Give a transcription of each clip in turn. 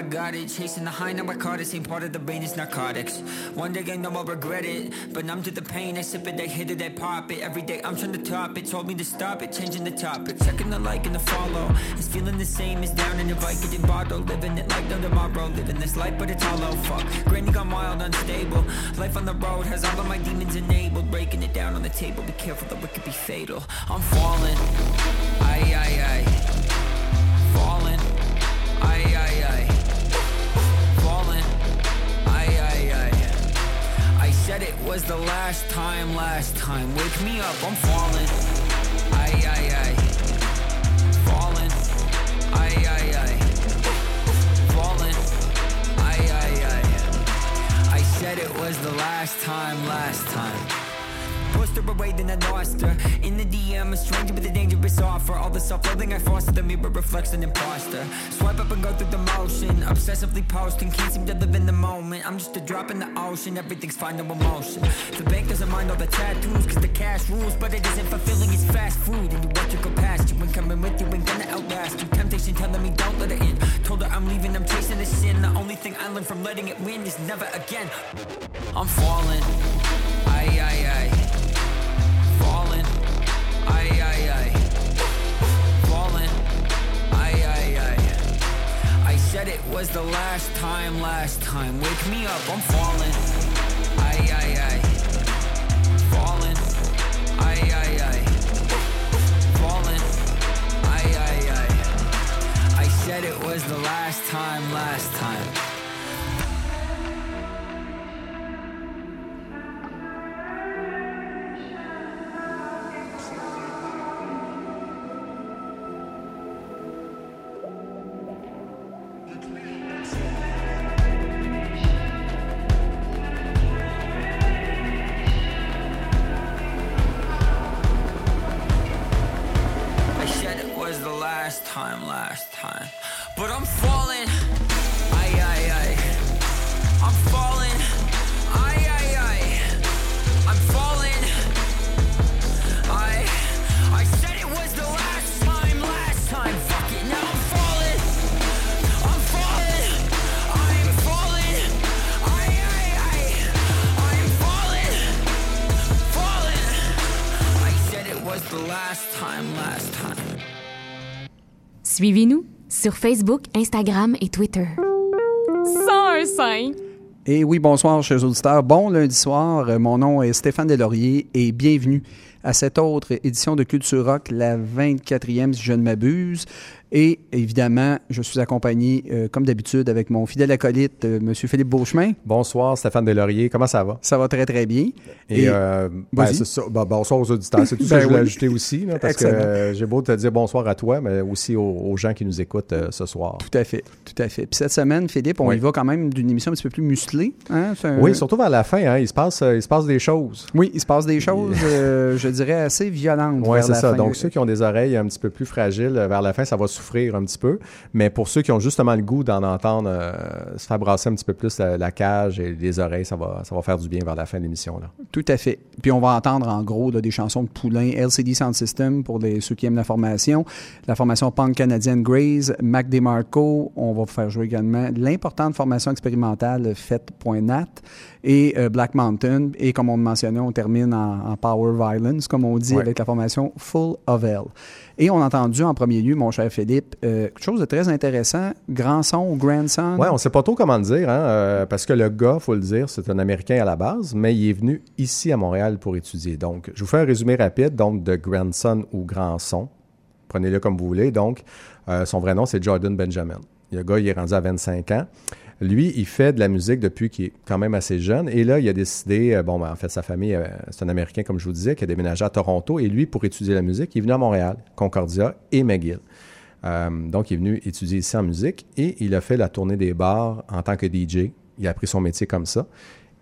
Got it. Chasing the high, now I caught it. Same part of the brain is narcotics. One day I know I'll regret it. But numb to the pain, I sip it, I hit it, I pop it. Every day I'm trying to top it. Told me to stop it, changing the topic. Checking the like and the follow. It's feeling the same as down in bike, getting bottled. Living it like no tomorrow. Living this life, but it's hollow. Fuck. Granny got wild, unstable. Life on the road has all of my demons enabled. Breaking it down on the table. Be careful, the wicked be fatal. I'm falling. Aye, aye, aye. Was the last time, last time. Wake me up, I'm falling. Aye, aye, aye. Falling. Aye, aye, aye. Falling. Aye, aye, aye. I said it was the last time, last time pushed her away, then I lost her. In the DM, a stranger with a dangerous offer. All the self-loathing I foster, the mirror reflects an imposter. Swipe up and go through the motion, obsessively posting, can't seem to live in the moment. I'm just a drop in the ocean, everything's fine, no emotion. The bank doesn't mind all the tattoos, cause the cash rules, but it isn't fulfilling, it's fast food. And you watch it go past you, when coming with you ain't gonna outlast you. Temptation telling me don't let it in. Told her I'm leaving, I'm chasing the sin. The only thing I learned from letting it win is never again. I'm falling. Aye, aye, aye said it was the last time, last time. Wake me up, I'm falling. Aye, aye, aye. Falling. Aye, aye, aye. Falling. Aye, aye, aye. I said it was the last time, last time. Suivez-nous sur Facebook, Instagram et Twitter. 101.5 et oui, bonsoir, chers auditeurs. Bon lundi soir. Mon nom est Stéphane Delaurier et bienvenue à cette autre édition de Culture Rock, la 24e, si je ne m'abuse. Et évidemment, je suis accompagné, euh, comme d'habitude, avec mon fidèle acolyte, euh, M. Philippe Beauchemin. Bonsoir, Stéphane Delaurier. Comment ça va? Ça va très, très bien. Et, euh, ben, ben, bonsoir aux auditeurs. C'est tout ça que je voulais ajouter aussi, parce que j'ai beau te dire bonsoir à toi, mais aussi aux, gens qui nous écoutent ce soir. Tout à fait, tout à fait. Puis cette semaine, Philippe, on y va quand même d'une émission un petit peu plus musclée. Hein? Oui, surtout vers la fin, hein, il, se passe, il se passe des choses. Oui, il se passe des choses, je dirais, assez violentes. Oui, c'est ça. Donc, ceux qui ont des oreilles un petit peu plus fragiles, vers la fin, ça va souffrir un petit peu. Mais pour ceux qui ont justement le goût d'en entendre euh, se faire brasser un petit peu plus la, cage et les oreilles, ça va, ça va faire du bien vers la fin de l'émission. Tout à fait. Puis on va entendre en gros des chansons de Poulain, LCD Sound System pour ceux qui aiment la formation, la formation punk canadienne Graze, Mac DeMarco. On va faire jouer également l'importante formation expérimentale Fête.nat et euh, Black Mountain. Et comme on le mentionnait, on termine en, Power Violence, comme on dit, avec la formation Full of Hell. Et on a entendu en premier lieu, mon cher Philippe, euh, quelque chose de très intéressant, grand son ou grand son? Oui, on ne sait pas trop comment le dire, hein, euh, parce que le gars, faut le dire, c'est un Américain à la base, mais il est venu ici à Montréal pour étudier. Donc, je vous fais un résumé rapide, donc de grandson ou grand son prenez-le comme vous voulez. Donc, son vrai nom, c'est Jordan Benjamin. Le gars, il est rendu à 25 ans. Lui, il fait de la musique depuis qu'il est quand même assez jeune. Et là, il a décidé, euh, bon, ben, en fait, sa famille, euh, c'est un Américain, comme je vous disais, qui a déménagé à Toronto. Et lui, pour étudier la musique, il est venu à Montréal, Concordia et McGill. Euh, donc, il est venu étudier ici en musique et il a fait la tournée des bars en tant que DJ. Il a appris son métier comme ça.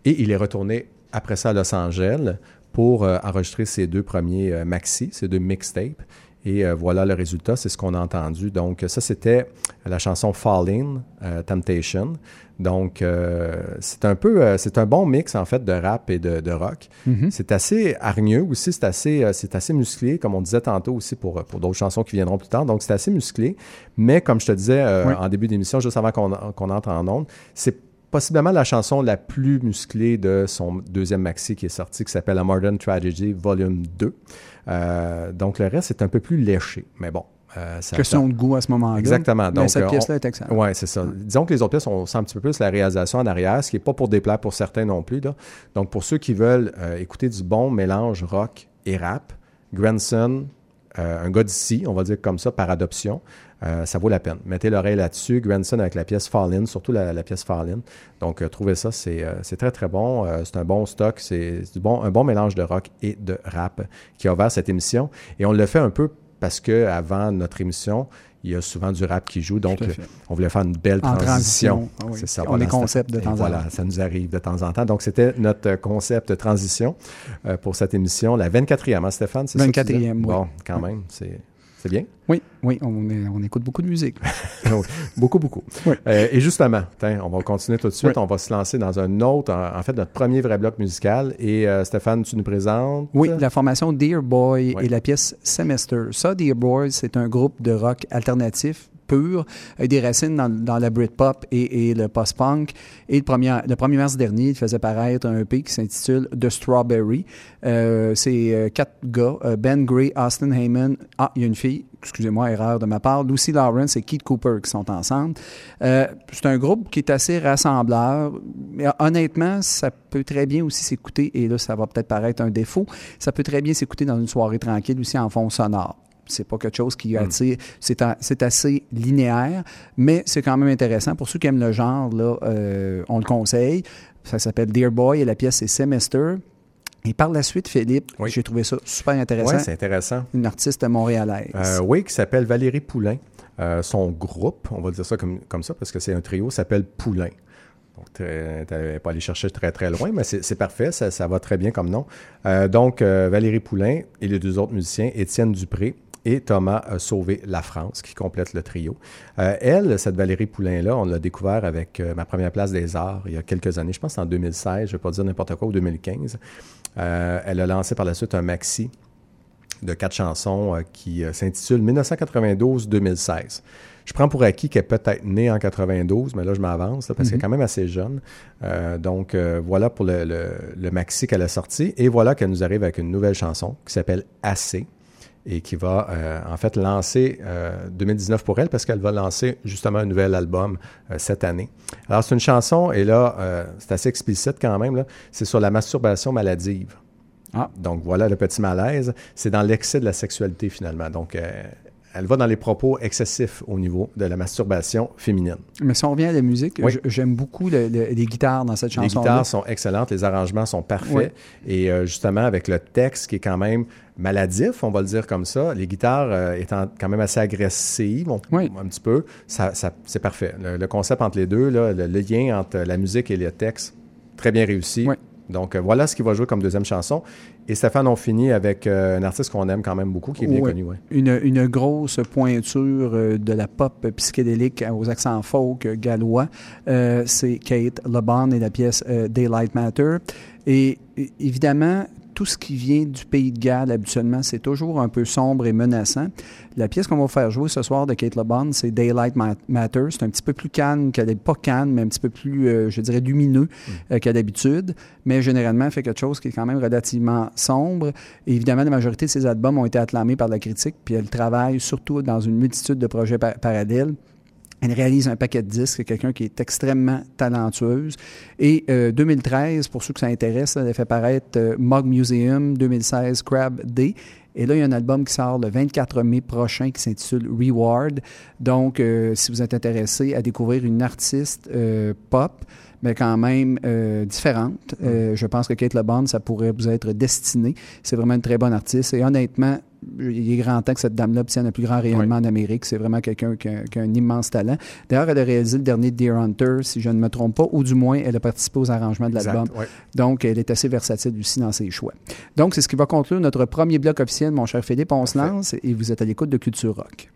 Et il est retourné après ça à Los Angeles pour enregistrer ses deux premiers maxi, ses deux mixtapes. Et euh, voilà le résultat, c'est ce qu'on a entendu. Donc, ça, c'était la chanson Falling, euh, Temptation. Donc, euh, c'est un peu, euh, c'est un bon mix, en fait, de rap et de, de rock. Mhm. C'est assez hargneux aussi, c'est assez, euh, c'est assez musclé, comme on disait tantôt aussi pour, pour d'autres chansons qui viendront plus tard. Donc, c'est assez musclé. Mais, comme je te disais euh, Oui. en début d'émission, juste avant qu'on qu'on entre en onde, c'est possiblement la chanson la plus musclée de son deuxième maxi qui est sorti, qui s'appelle A Modern Tragedy Volume 2. Euh, donc, le reste est un peu plus léché. Mais bon. euh, ça Question de goût à ce moment-là. Exactement. Mais Donc, cette euh, pièce-là est excellente. Oui, c'est ça. Disons que les autres pièces, on sent un petit peu plus la réalisation en arrière, ce qui n'est pas pour déplaire pour certains non plus. là. Donc, pour ceux qui veulent euh, écouter du bon mélange rock et rap, Grandson, euh, un gars d'ici, on va dire comme ça, par adoption, euh, ça vaut la peine. Mettez l'oreille là-dessus. Grandson avec la pièce Fall In, surtout la, pièce Fall In. Donc, euh, trouvez ça, c'est très, très bon. C'est un bon stock. C'est un bon mélange de rock et de rap qui a ouvert cette émission. Et on le fait un peu parce que avant notre émission, il y a souvent du rap qui joue. Donc, fait. on voulait faire une belle En transition. transition, ah oui. C'est ça. On est c'est- concept de temps en Voilà, temps. ça nous arrive de temps en temps. Donc, c'était notre euh, concept transition euh, pour cette émission. La 24e, hein, Stéphane? c'est ça? 24e, oui. Bon, quand même, c'est c'est bien? Oui, oui, on, est- on écoute beaucoup de musique. Beaucoup, beaucoup. Oui. Euh, et justement, on va continuer tout de suite. Oui. On va se lancer dans un autre, en, en fait, notre premier vrai bloc musical. Et euh, Stéphane, tu nous présentes? Oui, la formation Dear Boy Oui. et la pièce Semester. Ça, Dear Boy, c'est un groupe de rock alternatif pur, avec des racines dans, la Britpop et, le post-punk. Et le 1er, le 1er mars dernier, il faisait paraître un EP qui s'intitule The Strawberry. Euh, c'est euh, quatre gars, euh, Ben Gray, Austin Heyman, ah, il y a une fille, excusez-moi, erreur de ma part, Lucy Lawrence et Keith Cooper qui sont ensemble. Euh, c'est un groupe qui est assez rassembleur. Mais honnêtement, ça peut très bien aussi s'écouter, et là, ça va peut-être paraître un défaut, ça peut très bien s'écouter dans une soirée tranquille aussi en fond sonore. C'est pas quelque chose qui attire. C'est a- c'est assez linéaire, mais c'est quand même intéressant. Pour ceux qui aiment le genre, là, euh, on le conseille. Ça s'appelle Dear Boy et la pièce c'est Semester. Et par la suite, Philippe, Oui. j'ai trouvé ça super intéressant. Oui, c'est intéressant. une artiste montréalaise. Euh, oui, qui s'appelle Valérie Poulain. Euh, son groupe, on va dire ça comme, comme ça parce que c'est un trio, s'appelle Poulain. Donc, t'avais pas aller chercher très, très loin, mais c'est parfait, ça, ça va très bien comme nom. Euh, donc, Valérie Poulain et les deux autres musiciens, Étienne Dupré et Thomas euh, Sauvé La France, qui complètent le trio. Euh, elle, cette Valérie Poulain-là, on l'a découvert avec euh, ma première place des arts il y a quelques années, je pense en 2016, je ne vais pas dire n'importe quoi, ou 2015. Euh, elle a lancé par la suite un maxi de quatre chansons qui s'intitule 1992-2016. Je prends pour acquis qu'elle est peut-être née en 92, mais là, je m'avance parce qu'elle est quand même assez jeune. Euh, donc, euh, voilà pour le, le- le maxi qu'elle a sorti. Et voilà qu'elle nous arrive avec une nouvelle chanson qui s'appelle Assez et qui va euh, en fait lancer euh, 2019 pour elle parce qu'elle va lancer justement un nouvel album euh, cette année. Alors, c'est une chanson, et là, euh, c'est assez explicite quand même, c'est sur la masturbation maladive. Ah. Donc voilà le petit malaise. C'est dans l'excès de la sexualité finalement. Donc euh, elle va dans les propos excessifs au niveau de la masturbation féminine. Mais si on revient à la musique, Oui. j'aime beaucoup le- le- les guitares dans cette Les chanson. guitares sont excellentes, les arrangements sont parfaits. Oui. Et euh, justement, avec le texte qui est quand même maladif, on va le dire comme ça, les guitares euh, étant quand même assez agressives, on- Oui. un petit peu, ça, ça- c'est parfait. Le, le concept entre les deux, là, le, le lien entre la musique et le texte, très bien réussi. Oui. Donc euh, voilà ce qu'il va jouer comme deuxième chanson. Et Stéphane, on finit avec euh, un artiste qu'on aime quand même beaucoup, qui est bien Oui. connu. ouais. Une, une grosse pointure de la pop psychédélique aux accents folk gallois. C'est Kate LeBon et la pièce Daylight Matter. Et évidemment, tout ce qui vient du pays de Galles, habituellement, c'est toujours un peu sombre et menaçant. La pièce qu'on va faire jouer ce soir de Kate LeBon, c'est Daylight Ma- Matter. C'est un petit peu plus calme est pas calme, mais un petit peu plus, euh, je dirais, lumineux euh, qu'à d'habitude. Mais généralement, fait quelque chose qui est quand même relativement sombre. Et évidemment, la majorité de ses albums ont été acclamés par la critique, puis elle travaille surtout dans une multitude de projets par- parallèles. Elle réalise un paquet de disques, quelqu'un qui est extrêmement talentueuse. Et euh, 2013, pour ceux que ça intéresse, elle a fait paraître euh, Mug Museum 2016 Crab Day. Et là, il y a un album qui sort le 24 mai prochain qui s'intitule Reward. Donc, euh, si vous êtes intéressé à découvrir une artiste euh, pop, mais quand même euh, différente. Euh, je pense que Kate LeBond, ça pourrait vous être destiné. C'est vraiment une très bonne artiste. Et honnêtement, il est grand temps que cette dame-là obtienne un plus grand rayonnement en Amérique. C'est vraiment quelqu'un qui, a- qui a un immense talent. D'ailleurs, elle a réalisé le dernier Deer Hunter, si je ne me trompe pas, ou du moins, elle a participé aux arrangements de l'album. ouais. Donc, elle est assez versatile aussi dans ses choix. Donc, c'est ce qui va conclure notre premier bloc officiel, mon cher Philippe. On se lance et vous êtes à l'écoute de Culture Rock.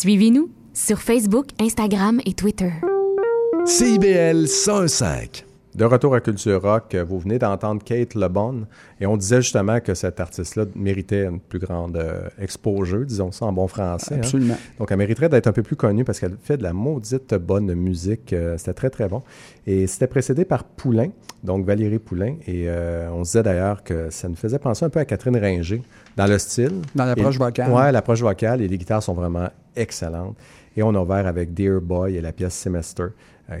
Suivez-nous sur Facebook, Instagram et Twitter. CIBL 105. De retour à Culture Rock, euh, vous venez d'entendre Kate LeBon et on disait justement que cet artiste-là méritait une plus grande euh, exposure, disons ça en bon français. hein. Absolument. Donc, elle mériterait d'être un peu plus connue parce qu'elle fait de la maudite bonne musique. Euh, c'était très, très bon. Et c'était précédé par Poulain, donc Valérie Poulain. Et euh, on disait d'ailleurs que ça nous faisait penser un peu à Catherine Ringer dans le style. Dans l'approche vocale. Ouais, l'approche vocale et les guitares sont vraiment excellentes. Et on a ouvert avec Dear Boy et la pièce Semester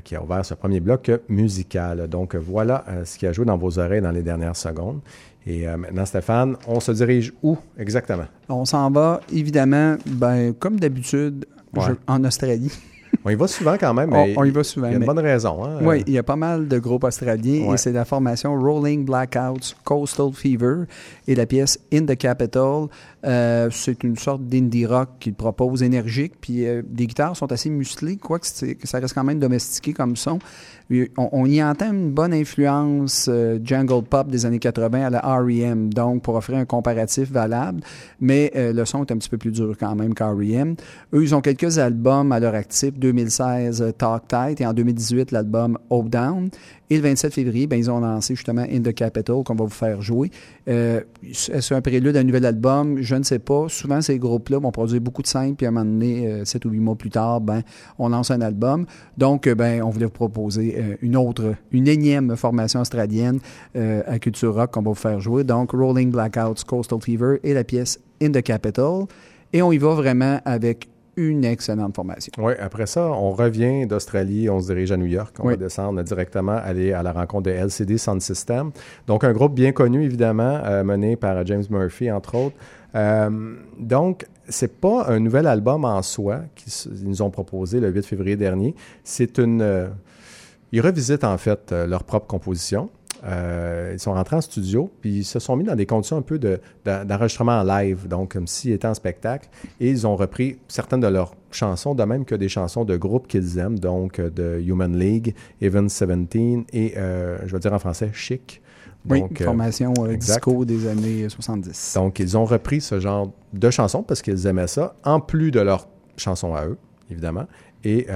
qui a ouvert ce premier bloc musical. Donc voilà euh, ce qui a joué dans vos oreilles dans les dernières secondes. Et euh, maintenant, Stéphane, on se dirige où exactement? On s'en va, évidemment, ben, comme d'habitude, Ouais. en Australie. On y va souvent quand même, On- mais on y va souvent, Il y a une bonne raison. Hein? Oui, il y a pas mal de groupes australiens Ouais. et c'est la formation Rolling Blackouts Coastal Fever et la pièce In the Capital. Euh, c'est une sorte d'indie rock qu'il propose énergique, puis euh, guitares sont assez musclées, quoique ça reste quand même domestiqué comme son. On y entend une bonne influence euh, jungle pop des années 80 à la R.E.M., donc pour offrir un comparatif valable, mais euh, le son est un petit peu plus dur quand même qu'R.E.M. Eux, ils ont quelques albums à leur actif, 2016 euh, Talk Tight et en 2018 l'album Hope Down. Et le 27 février, ben, ils ont lancé justement In the Capital qu'on va vous faire jouer. Euh, Est-ce un prélude à un nouvel album? Je ne sais pas. Souvent, ces groupes-là vont produire beaucoup de simples, puis à un moment donné, euh, 7 ou 8 mois plus tard, ben, on lance un album. Donc, euh, ben, on voulait vous proposer euh, une autre, une énième formation australienne euh, à Culture Rock qu'on va vous faire jouer. Donc, Rolling Blackouts, Coastal Fever et la pièce In the Capital. Et on y va vraiment avec une excellente formation. Oui, après ça, on revient d'Australie, on se dirige à New York. On Oui. va descendre directement, aller à la rencontre de LCD Sound System. Donc, un groupe bien connu, évidemment, euh, mené par James Murphy, entre autres. Euh, donc, c'est pas un nouvel album en soi qu'ils nous ont proposé le 8 février dernier. C'est une... euh, ils revisitent, en fait, euh, leur propre composition. Euh, ils sont rentrés en studio, puis ils se sont mis dans des conditions un peu de- d'en- d'enregistrement en live, donc comme s'ils étaient en spectacle. Et ils ont repris certaines de leurs chansons, de même que des chansons de groupes qu'ils aiment, donc euh, de Human League, Even 17 et, euh, je vais dire en français, Chic. Oui, Donc, euh, formation euh, disco des années 70. donc, ils ont repris ce genre de chansons parce qu'ils aimaient ça, en plus de leurs chansons à eux, évidemment, et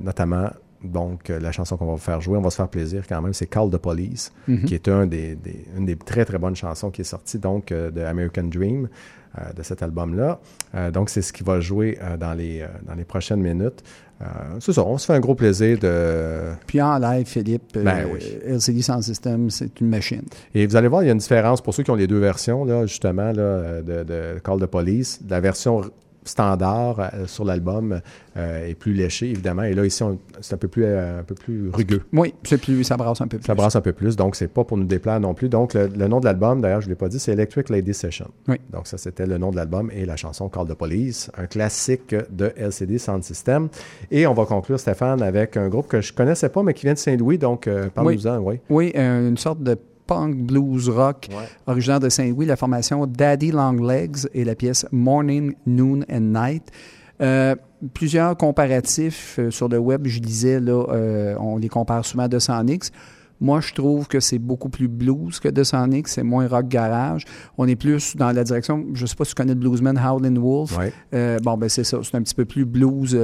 notamment, donc, euh, la chanson qu'on va vous faire jouer, on va se faire plaisir quand même, c'est Call the Police, Mhm. qui est un des, des- une des très, très bonnes chansons qui est sortie, donc, euh, de American Dream, euh, de cet album-là. Euh, donc, c'est ce qui va jouer euh, dans, les, dans les prochaines minutes. C'est ça, on se fait un gros plaisir de... Puis en live, Philippe, Ben oui. LCD Sound System, c'est une machine. Et vous allez voir, il y a une différence pour ceux qui ont les deux versions, là, justement, là, de, de Call the Police. La version standard euh, sur l'album euh, est plus léchée, évidemment. Et là, ici, c'est un peu plus, euh, un peu plus rugueux. Oui, c'est plus, ça brasse un peu plus. Ça brasse un peu plus, donc c'est pas pour nous déplaire non plus. Donc, le, le nom de l'album, d'ailleurs, je ne l'ai pas dit, c'est Electric Lady Session. Oui. Donc, ça, c'était le nom de l'album et la chanson Call the Police, un classique de LCD Sound System. Et on va conclure, Stéphane, avec un groupe que je connaissais pas, mais qui vient de Saint-Louis. Donc, euh, parle-nous-en, oui. Oui, euh, une sorte de punk blues rock Ouais. originaire de Saint-Louis, la formation Daddy Long Legs et la pièce Morning, Noon and Night. Euh, plusieurs comparatifs euh, sur le web, je lisais, là, euh, on les compare souvent à 200X. Moi, je trouve que c'est beaucoup plus blues que 200X, c'est moins rock garage. On est plus dans la direction, je ne sais pas si tu connais le bluesman Howlin' Wolf. Ouais. Bon, ben c'est ça. C'est un petit peu plus blues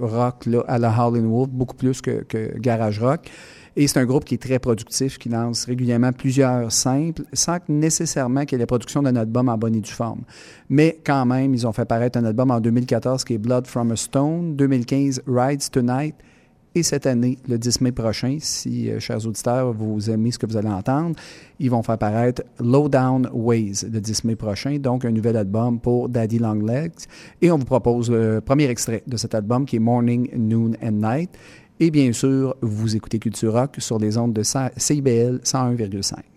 rock là, à la Howlin' Wolf, beaucoup plus que, que garage rock. Et c'est un groupe qui est très productif, qui lance régulièrement plusieurs simples, sans nécessairement qu'il y ait la production d'un album en bonne et due forme. Mais quand même, ils ont fait paraître un album en 2014 qui est Blood from a Stone, 2015 Rides Tonight, et cette année, le 10 mai prochain, si, euh, chers auditeurs, vous aimez ce que vous allez entendre, ils vont faire paraître Low Down Ways le 10 mai prochain, donc un nouvel album pour Daddy Long Legs. Et on vous propose le premier extrait de cet album qui est Morning, Noon and Night. Et bien sûr, vous écoutez Culture Rock sur les ondes de CIBL 101,5.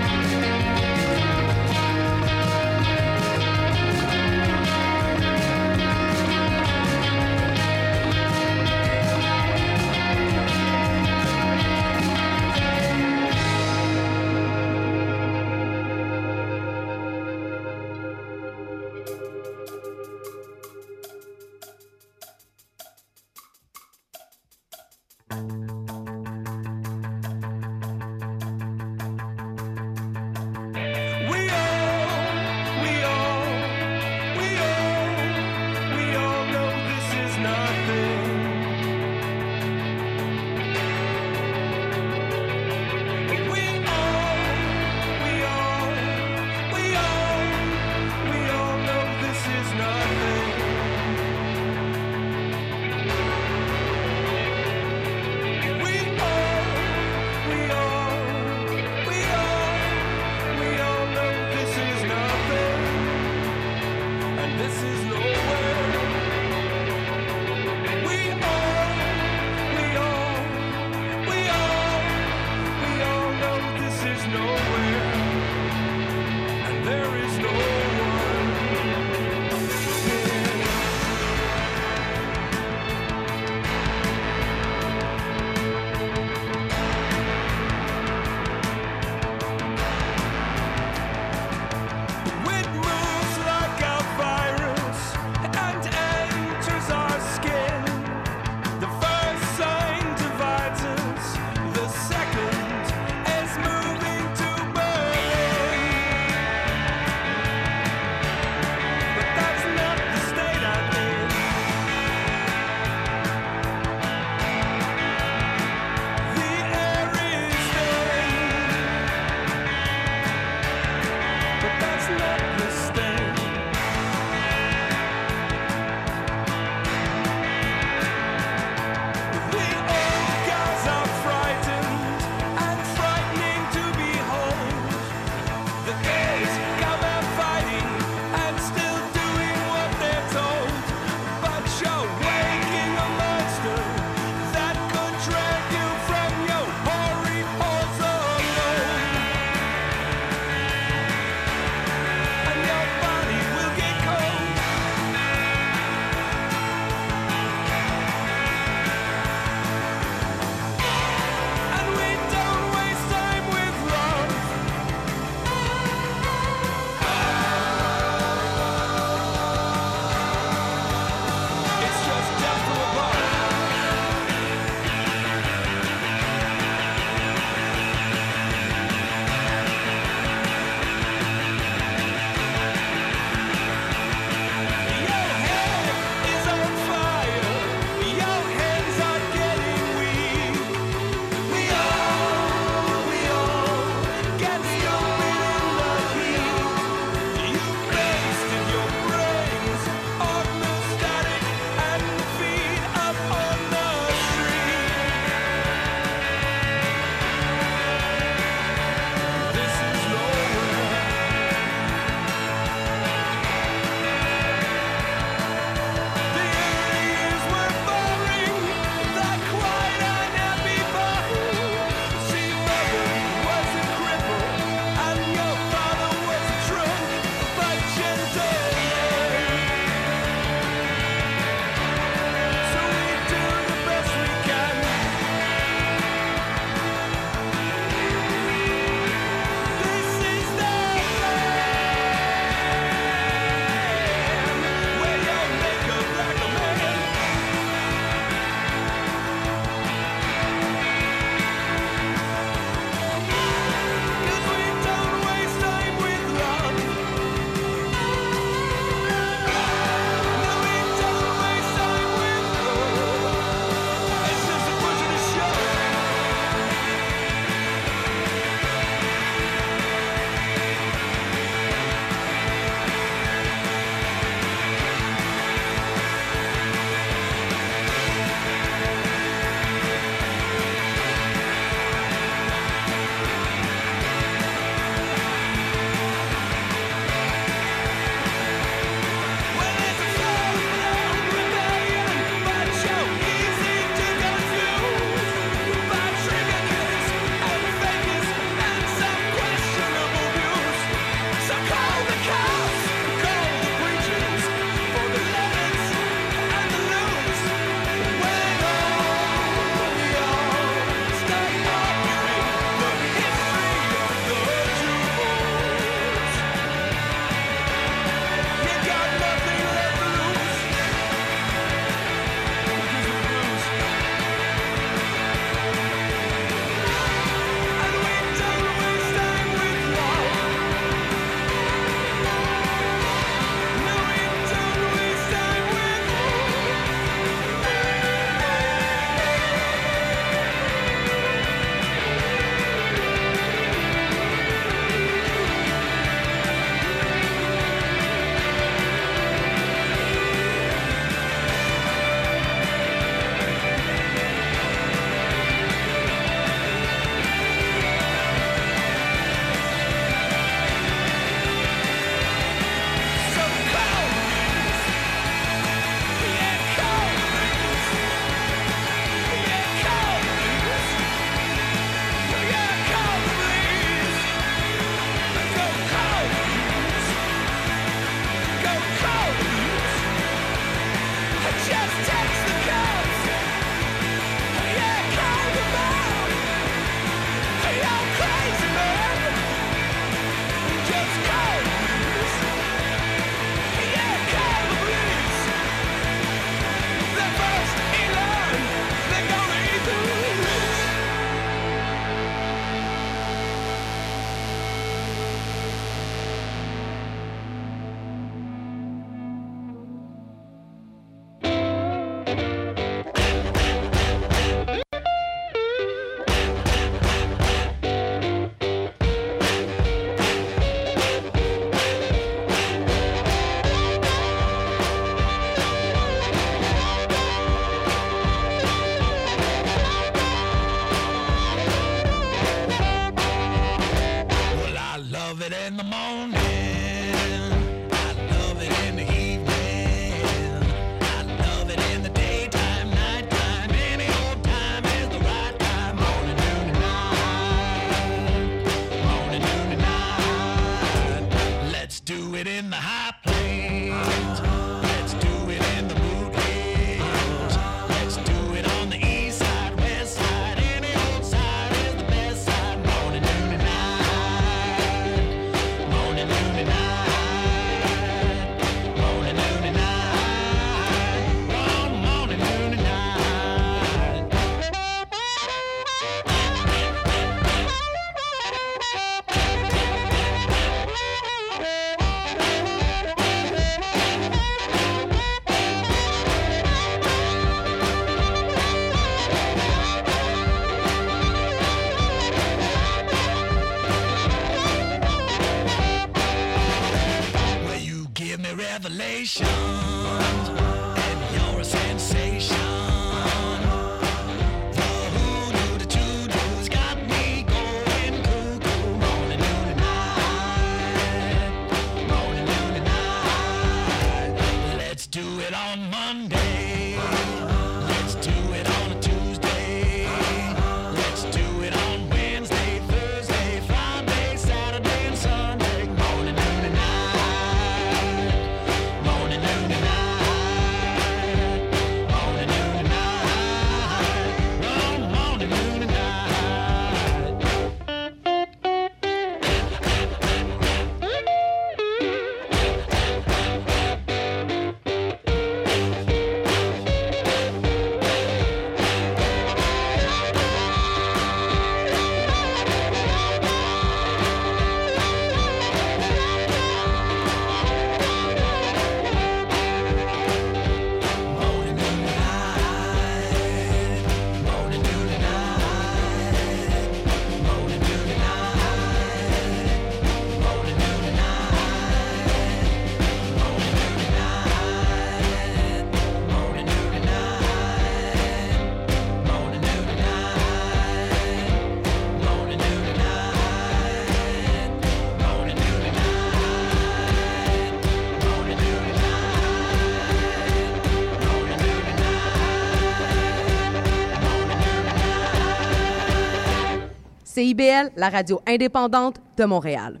CIBL, la radio indépendante de Montréal.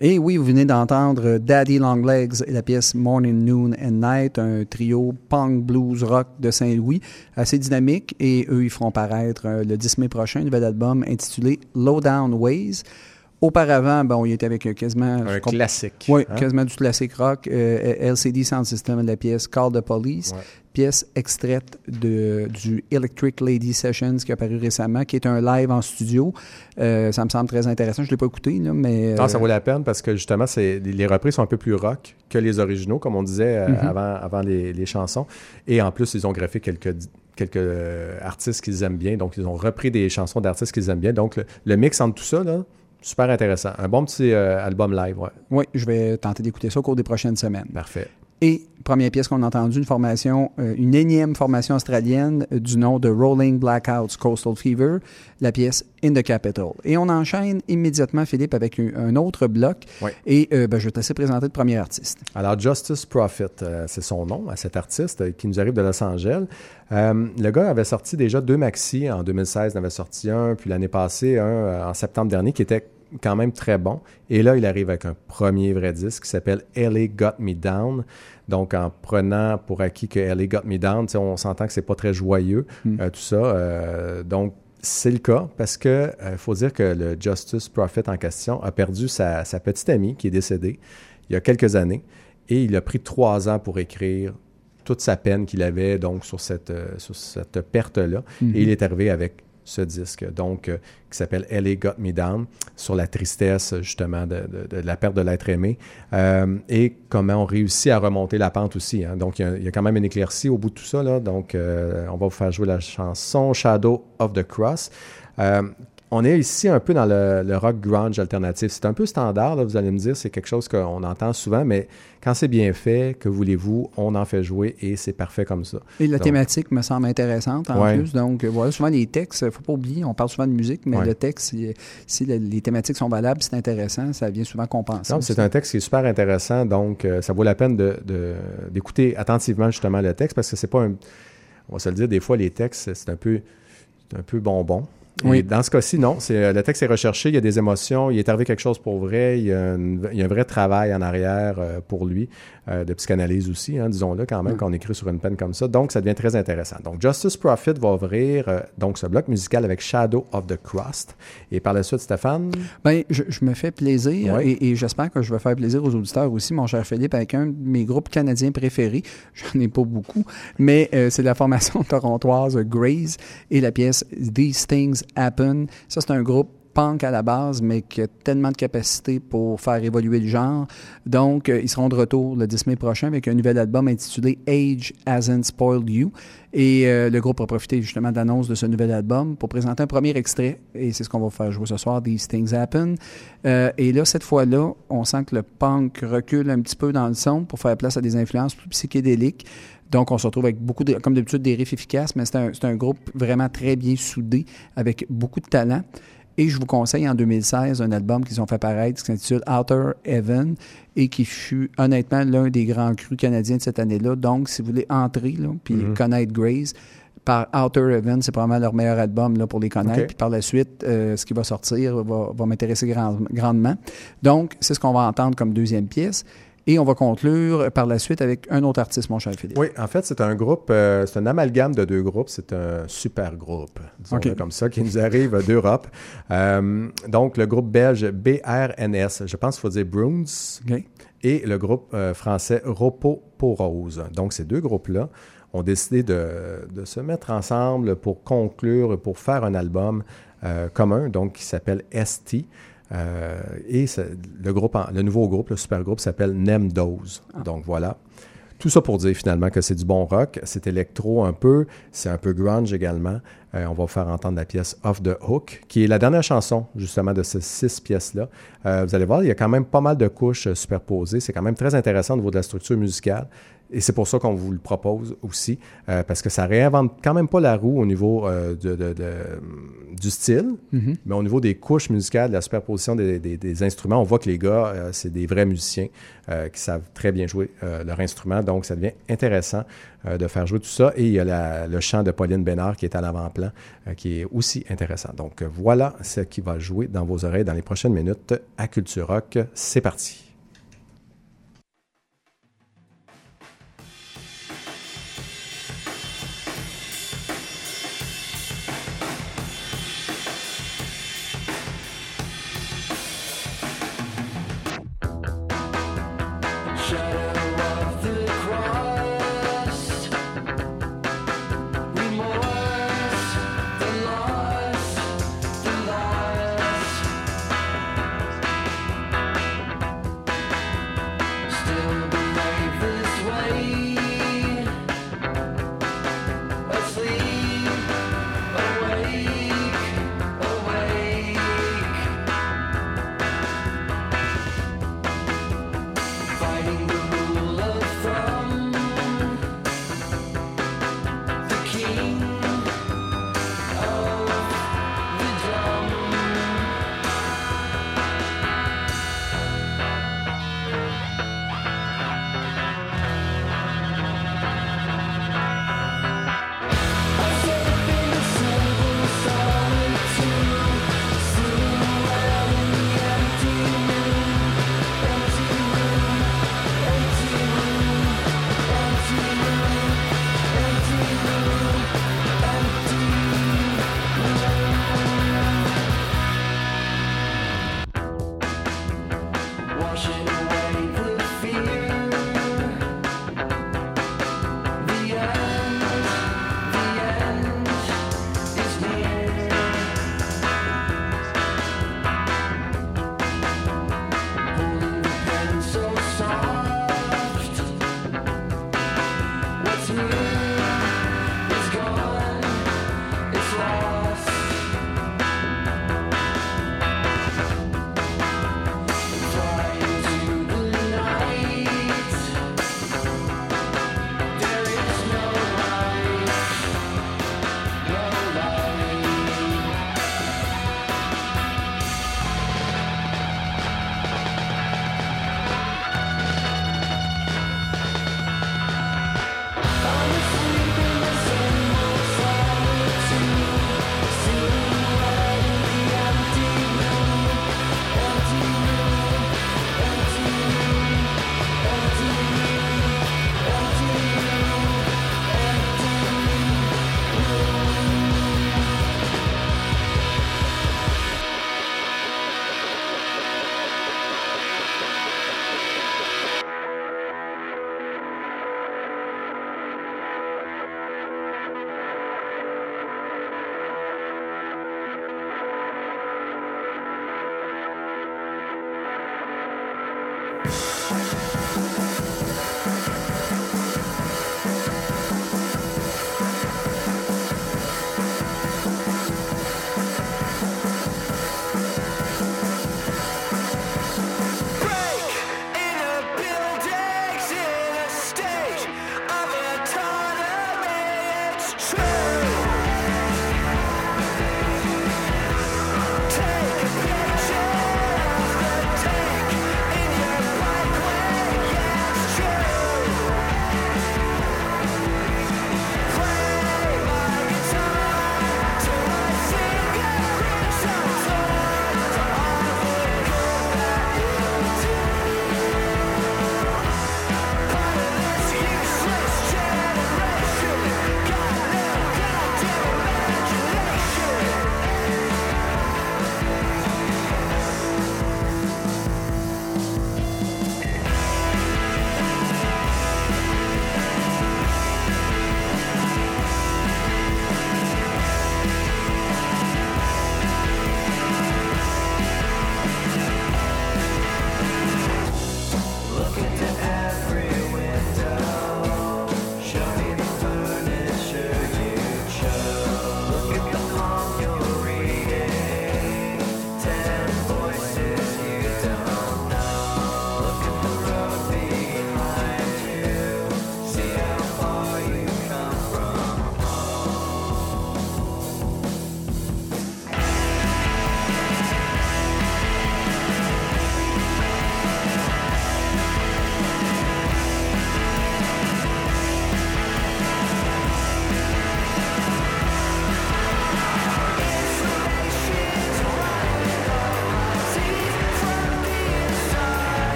Et oui, vous venez d'entendre Daddy Longlegs et la pièce Morning, Noon and Night, un trio punk blues rock de Saint-Louis, assez dynamique. Et eux, ils feront paraître euh, le 10 mai prochain un nouvel album intitulé Low Down Ways. Auparavant, bon, il était avec euh, quasiment... Un classique. Oui, hein? quasiment du classique rock. Euh, LCD Sound System, la pièce Call the Police. Ouais. Pièce extraite de, du Electric Lady Sessions qui a paru récemment, qui est un live en studio. Euh, ça me semble très intéressant. Je ne l'ai pas écouté, là, mais... Non, ça euh, vaut la peine parce que justement, c'est, les reprises sont un peu plus rock que les originaux, comme on disait euh, Mhm. avant, avant les, les chansons. Et en plus, ils ont greffé quelques, quelques euh, artistes qu'ils aiment bien. Donc, ils ont repris des chansons d'artistes qu'ils aiment bien. Donc, le, le mix entre tout ça, là, super intéressant. Un bon petit euh, album live, ouais. Oui, je vais tenter d'écouter ça au cours des prochaines semaines. Parfait. Et première pièce qu'on a entendue, une formation, euh, une énième formation australienne euh, du nom de Rolling Blackouts Coastal Fever, la pièce In the Capital. Et on enchaîne immédiatement, Philippe, avec un, un autre bloc. Et euh, ben, je vais te laisser présenter le premier artiste. Alors, Justice Prophet, c'est son nom à cet artiste qui nous arrive de Los Angeles. Le gars avait sorti déjà deux maxi. En 2016, il en avait sorti un, puis l'année passée, un en septembre dernier, qui était quand même très bon. Et là, il arrive avec un premier vrai disque qui s'appelle LA Got Me Down. Donc, en prenant pour acquis que LA Got Me Down, on s'entend que c'est pas très joyeux, euh, tout ça. Euh, donc, c'est le cas parce que il faut dire que le Justice Prophet en question a perdu sa, sa petite amie qui est décédée il y a quelques années et il a pris trois ans pour écrire toute sa peine qu'il avait donc sur cette, euh, sur cette perte-là. Et il est arrivé avec ce disque, donc, euh, qui s'appelle LA Got Me Down, sur la tristesse, justement, de, la perte de l'être aimé, euh, et comment on réussit à remonter la pente aussi. hein. Donc, il y, y a quand même une éclaircie au bout de tout ça. Là. Donc, euh, on va vous faire jouer la chanson Shadow of the Cross. On est ici un peu dans le, le rock grunge alternatif. C'est un peu standard, là, vous allez me dire, c'est quelque chose qu'on entend souvent, mais quand c'est bien fait, que voulez-vous, on en fait jouer et c'est parfait comme ça. Et la Donc- thématique me semble intéressante en Ouais. plus. Donc, euh, voilà, souvent les textes, il ne faut pas oublier, on parle souvent de musique, mais Ouais. le texte, si, si le- les thématiques sont valables, c'est intéressant, ça vient souvent compenser. C'est un texte qui est super intéressant, donc euh, ça vaut la peine de- de- d'écouter attentivement justement le texte parce que c'est pas un. On va se le dire, des fois, les textes, c'est un peu, c'est un peu bonbon. Oui. dans ce cas-ci, non. C'est, euh, le texte est recherché, il y a des émotions, il est arrivé quelque chose pour vrai, il y a, une- il y a un vrai travail en arrière euh, pour lui, euh, de psychanalyse aussi, hein, disons-le quand même, quand on écrit sur une peine comme ça. Donc, ça devient très intéressant. Donc, Justice Prophet va ouvrir euh, donc ce bloc musical avec Shadow of the Crust. Et par la suite, Stéphane? Ben, je, je me fais plaisir et j'espère que je vais faire plaisir aux auditeurs aussi, mon cher Philippe, avec un de mes groupes canadiens préférés. J'en ai pas beaucoup, mais euh, c'est la formation torontoise Graze et la pièce These Things Happen. Ça, c'est un groupe punk à la base, mais qui a tellement de capacité pour faire évoluer le genre. Donc, euh, ils seront de retour le 10 mai prochain avec un nouvel album intitulé Age Hasn't Spoiled You. Et euh, le groupe a profité justement de l'annonce de ce nouvel album pour présenter un premier extrait. Et c'est ce qu'on va faire jouer ce soir, These Things Happen. Euh, et là, cette fois-là, on sent que le punk recule un petit peu dans le son pour faire place à des influences plus psychédéliques. Donc, on se retrouve avec beaucoup, de, comme d'habitude, des riffs efficaces, mais c'est un groupe vraiment très bien soudé, avec beaucoup de talent. Et je vous conseille en 2016 un album qu'ils ont fait paraître qui s'intitule Outer Heaven et qui fut honnêtement l'un des grands crus canadiens de cette année-là. Donc, si vous voulez entrer là, puis connaître Grace, par Outer Heaven, c'est probablement leur meilleur album là, pour les connaître. Puis par la suite, euh, ce qui va sortir va, va m'intéresser grand- grandement. Donc, c'est ce qu'on va entendre comme deuxième pièce. Et on va conclure par la suite avec un autre artiste, mon cher Philippe. Oui, en fait, c'est un groupe, euh, c'est un amalgame de deux groupes. C'est un super groupe, disons-le Ok. comme ça, qui nous arrive d'Europe. Euh, donc, le groupe belge BRNS, je pense qu'il faut dire Bruns, et le groupe euh, français Ropoporose. Donc, ces deux groupes-là ont décidé de, de se mettre ensemble pour conclure, pour faire un album euh, commun, donc qui s'appelle ST. Euh, et le, groupe, en- le nouveau groupe, le super groupe, s'appelle Nemdose. Donc voilà. Tout ça pour dire finalement que c'est du bon rock, c'est électro un peu, c'est un peu grunge également. Euh, on va vous faire entendre la pièce Off the Hook, qui est la dernière chanson justement de ces six pièces-là. Euh, vous allez voir, il y a quand même pas mal de couches superposées. C'est quand même très intéressant au niveau de la structure musicale. Et c'est pour ça qu'on vous le propose aussi, euh, parce que ça réinvente quand même pas la roue au niveau euh, de, de- de- du style, mais au niveau des couches musicales, de la superposition des, des- des instruments, on voit que les gars, euh, c'est des vrais musiciens qui savent très bien jouer leur instrument. Donc, ça devient intéressant de faire jouer tout ça. Et il y a la- le chant de Pauline Bénard qui est à l'avant-plan, qui est aussi intéressant. Donc, voilà ce qui va jouer dans vos oreilles dans les prochaines minutes à Culture Rock. C'est parti.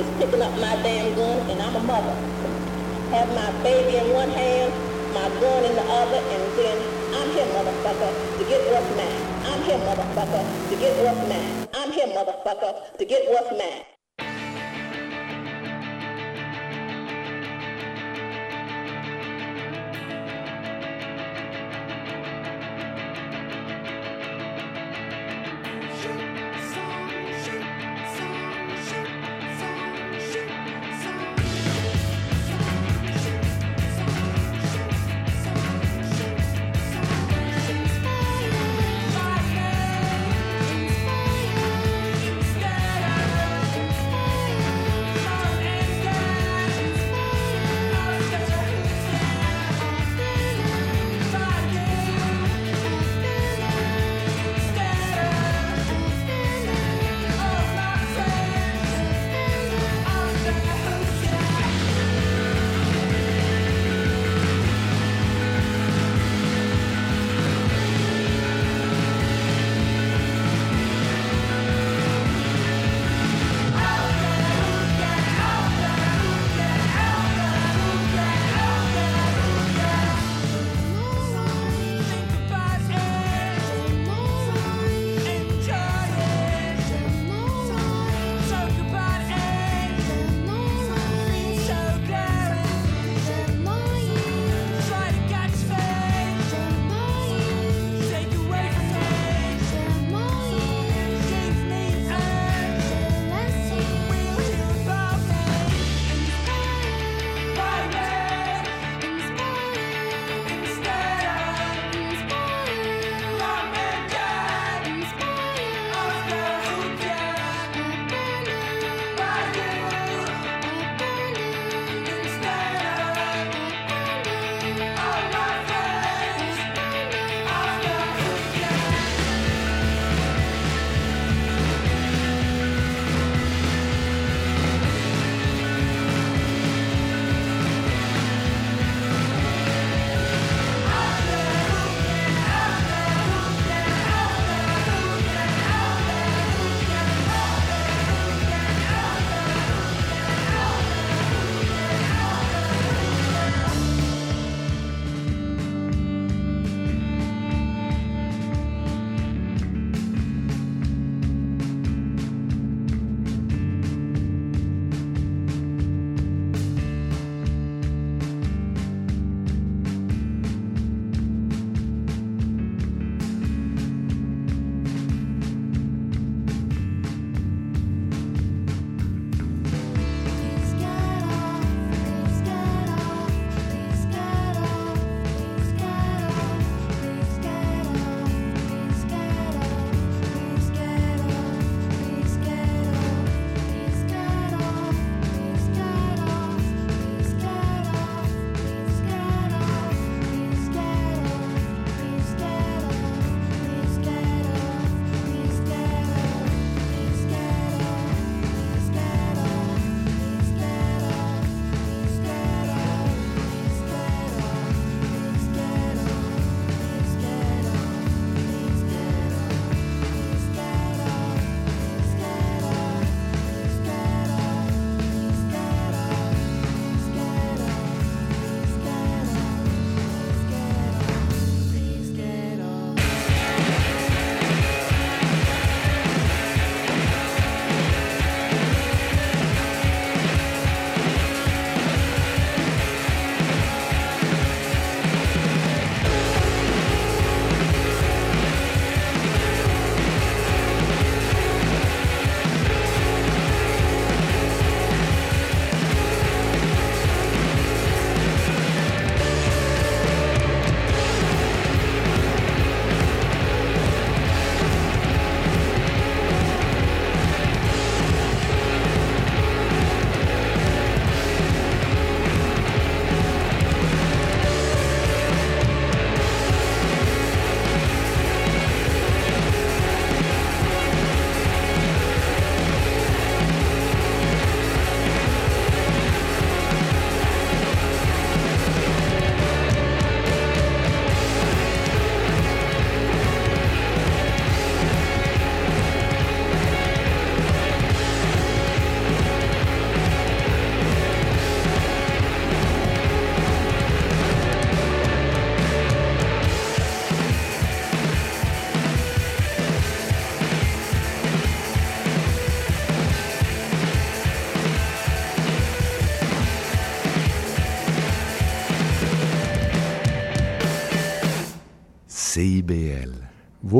Is picking up my damn gun, and I'm a mother. Have my baby in one hand, my gun in the other, and then I'm here, motherfucker, to get what's mine. I'm here, motherfucker, to get what's mine.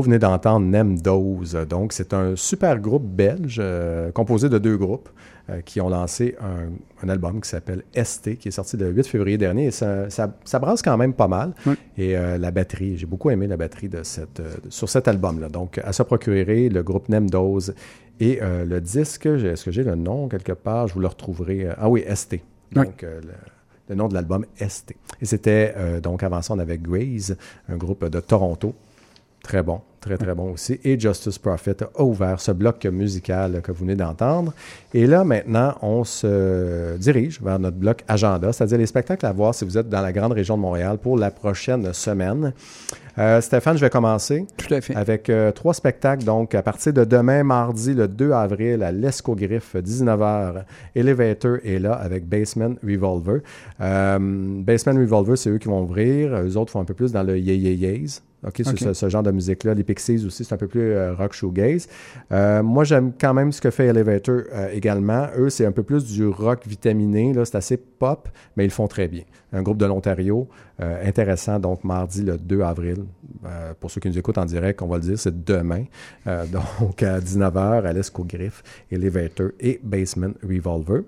Vous venez d'entendre Nem-Dose. Donc, c'est un super groupe belge euh, composé de deux groupes euh, qui ont lancé un, un album qui s'appelle ST, qui est sorti le 8 février dernier. Et ça, ça- ça brasse quand même pas mal. Oui. Et euh, la batterie, j'ai beaucoup aimé la batterie de cette, sur cet album-là. Donc, à se procurer, le groupe Nem-Dose. Et le disque, est-ce que j'ai le nom quelque part? Je vous le retrouverai. ah oui, ST. Donc, le, le nom de l'album ST. Et c'était, donc, avant ça, on avait Graze, un groupe de Toronto. Très bon, très très bon aussi. Et Justice Prophet a ouvert ce bloc musical que vous venez d'entendre. Et là, maintenant, on se dirige vers notre bloc agenda, c'est-à-dire les spectacles à voir si vous êtes dans la grande région de Montréal pour la prochaine semaine. Euh, Stéphane, je vais commencer Tout à fait. avec euh, trois spectacles. Donc, à partir de demain, mardi, le 2 avril, à l'Escogriffe, 19h, Elevator est là avec Basement Revolver. Euh, Basement Revolver, c'est eux qui vont ouvrir. Eux autres font un peu plus dans le yeah yeahs. OK, c'est OK. ce, ce genre de musique-là. Les Pixies aussi, c'est un peu plus euh, rock shoegaze. Euh, moi, j'aime quand même ce que fait Elevator euh, également. Eux, c'est un peu plus du rock vitaminé. Là, c'est assez pop, mais ils le font très bien. Un groupe de l'Ontario, euh, intéressant. Donc, mardi, le 2 avril. Pour ceux qui nous écoutent en direct, on va le dire, c'est demain. Donc, à 19h, à l'Escogriffe, Elevator et Basement Revolver.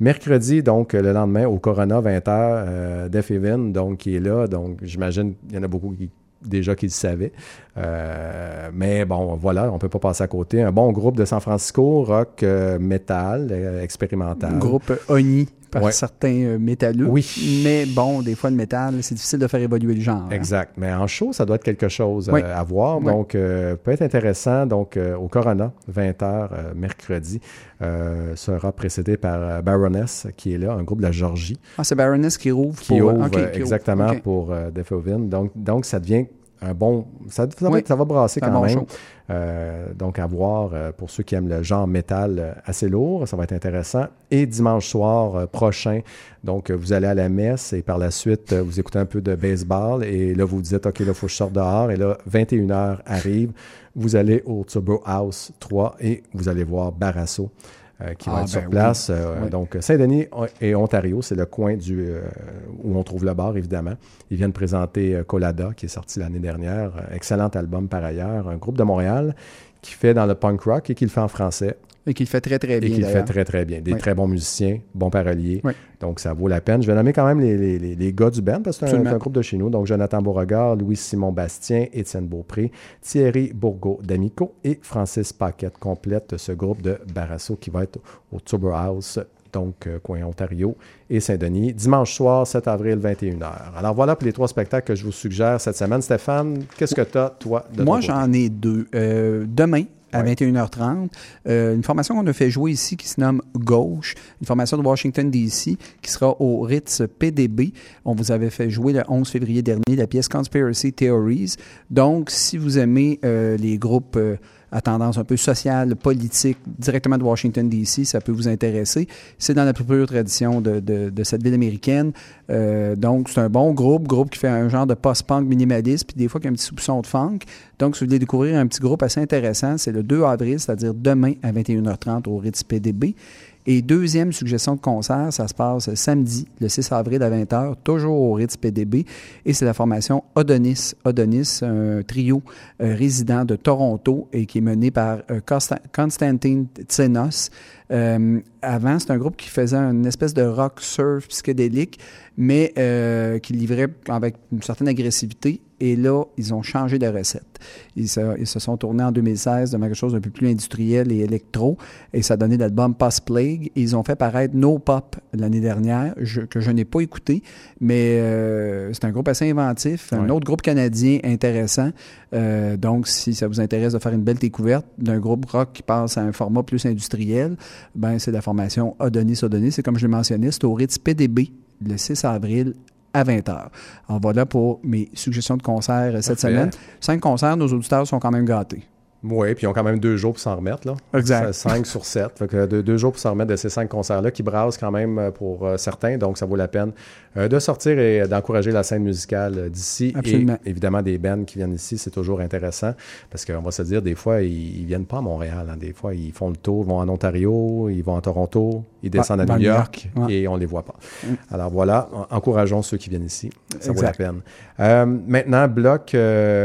Mercredi, donc le lendemain, au Corona, 20h, euh, Def Even, donc qui est là. Donc, j'imagine qu'il y en a beaucoup qui, déjà qui le savaient. Euh, mais bon, voilà, on ne peut pas passer à côté. Un bon groupe de San Francisco, rock, euh, metal, euh, expérimental. Groupe Oni par Ouais. certains euh, métalleux. Oui. Mais bon, des fois, le métal, c'est difficile de faire évoluer le genre. hein. Exact. Mais en show, ça doit être quelque chose euh, Oui. à voir. Oui. Donc, euh, peut être intéressant. Donc, euh, au Corona, 20h, mercredi, sera précédé par Baroness, qui est là, un groupe de la Georgie, Ah, c'est Baroness qui rouvre qui pour... ouvre ok, qui ouvre. exactement pour Def Oven. Donc, donc, ça devient un bon... Ça, ça va, Oui. ça va brasser quand bon même. Euh, donc, à voir euh, pour ceux qui aiment le genre métal euh, assez lourd, ça va être intéressant. Et dimanche soir prochain, donc vous allez à la messe et par la suite, vous écoutez un peu de baseball et là, vous vous dites, OK, là, il faut que je sorte dehors. Et là, 21h arrive, vous allez au Turbo House 3 et vous allez voir Barasso. Euh, qui va Ah, être sur ben oui. place. Euh, Oui. Donc, Saint-Denis et Ontario, c'est le coin du, euh, où on trouve le bar, évidemment. Ils viennent présenter euh, Colada, qui est sorti l'année dernière. Euh, Excellent album par ailleurs. Un groupe de Montréal qui fait dans le punk rock et qui le fait en français Et qui le fait très, très et bien, qui le fait très, très bien. Des Oui. très bons musiciens, bons paroliers. Oui. Donc, ça vaut la peine. Je vais nommer quand même les, les- les- gars du band parce que c'est un, groupe de chez nous. Donc, Jonathan Beauregard, Louis-Simon Bastien, Étienne Beaupré, Thierry Bourgault d'Amico et Francis Paquette complète ce groupe de Barasso qui va être au Turbo House, donc euh, coin Ontario et Saint-Denis, dimanche soir, 7 avril, 21h. Alors, voilà pour les trois spectacles que je vous suggère cette semaine. Stéphane, qu'est-ce que tu as, toi, de Moi, j'en ai deux. Euh, demain, à Ouais. 21h30, euh, une formation qu'on a fait jouer ici qui se nomme Gauche, une formation de Washington, D.C., qui sera au Ritz PDB. On vous avait fait jouer le 11 février dernier la pièce Conspiracy Theories. Donc, si vous aimez euh, les groupes euh, à tendance un peu sociale, politique, directement de Washington, D.C., ça peut vous intéresser. C'est dans la plus pure tradition de, cette ville américaine. Euh, donc, c'est un bon groupe, groupe qui fait un genre de post-punk minimaliste, puis des fois qui a un petit soupçon de funk. Donc, si vous voulez découvrir un petit groupe assez intéressant, c'est le 2 avril, c'est-à-dire demain à 21h30 au Ritz PDB. Et deuxième suggestion de concert, ça se passe samedi, le 6 avril à 20h, toujours au Ritz PDB. Et c'est la formation Odonis. Odonis, un trio euh, résident de Toronto et qui est mené par euh, Consta- Constantine Tsenos. Euh, avant, c'est un groupe qui faisait une espèce de rock surf psychédélique, mais euh, qui livrait avec une certaine agressivité. Et là, ils ont changé de recette. Ils se, ils se sont tournés en 2016 de quelque chose d'un peu plus industriel et électro, et ça a donné l'album Post Plague. Et ils ont fait paraître No Pop l'année dernière, je- que je n'ai pas écouté, mais euh, c'est un groupe assez inventif, un Ouais. autre groupe canadien intéressant. Donc, si ça vous intéresse de faire une belle découverte d'un groupe rock qui passe à un format plus industriel, ben c'est la formation Odonis Odonis. C'est comme je l'ai mentionné, c'est au PDB le 6 avril à 20h. Alors voilà pour mes suggestions de concerts cette Parfait. semaine. Cinq concerts, nos auditeurs sont quand même gâtés. Oui, puis ils ont quand même deux jours pour s'en remettre. Là. Exact. 5 sur 7. Fait que deux, deux jours pour s'en remettre de ces cinq concerts-là qui brassent quand même euh, pour euh, certains. Donc, ça vaut la peine euh, de sortir et d'encourager la scène musicale d'ici. Absolument. Et évidemment, des bands qui viennent ici, c'est toujours intéressant. Parce qu'on va se dire, des fois, ils, ils viennent pas à Montréal. hein. Des fois, ils font le tour, ils vont en Ontario, ils vont à Toronto, ils descendent dans à New York, York, ouais. et on les voit pas. Alors voilà, en- encourageons ceux qui viennent ici. Ça vaut la peine. Euh, maintenant, bloc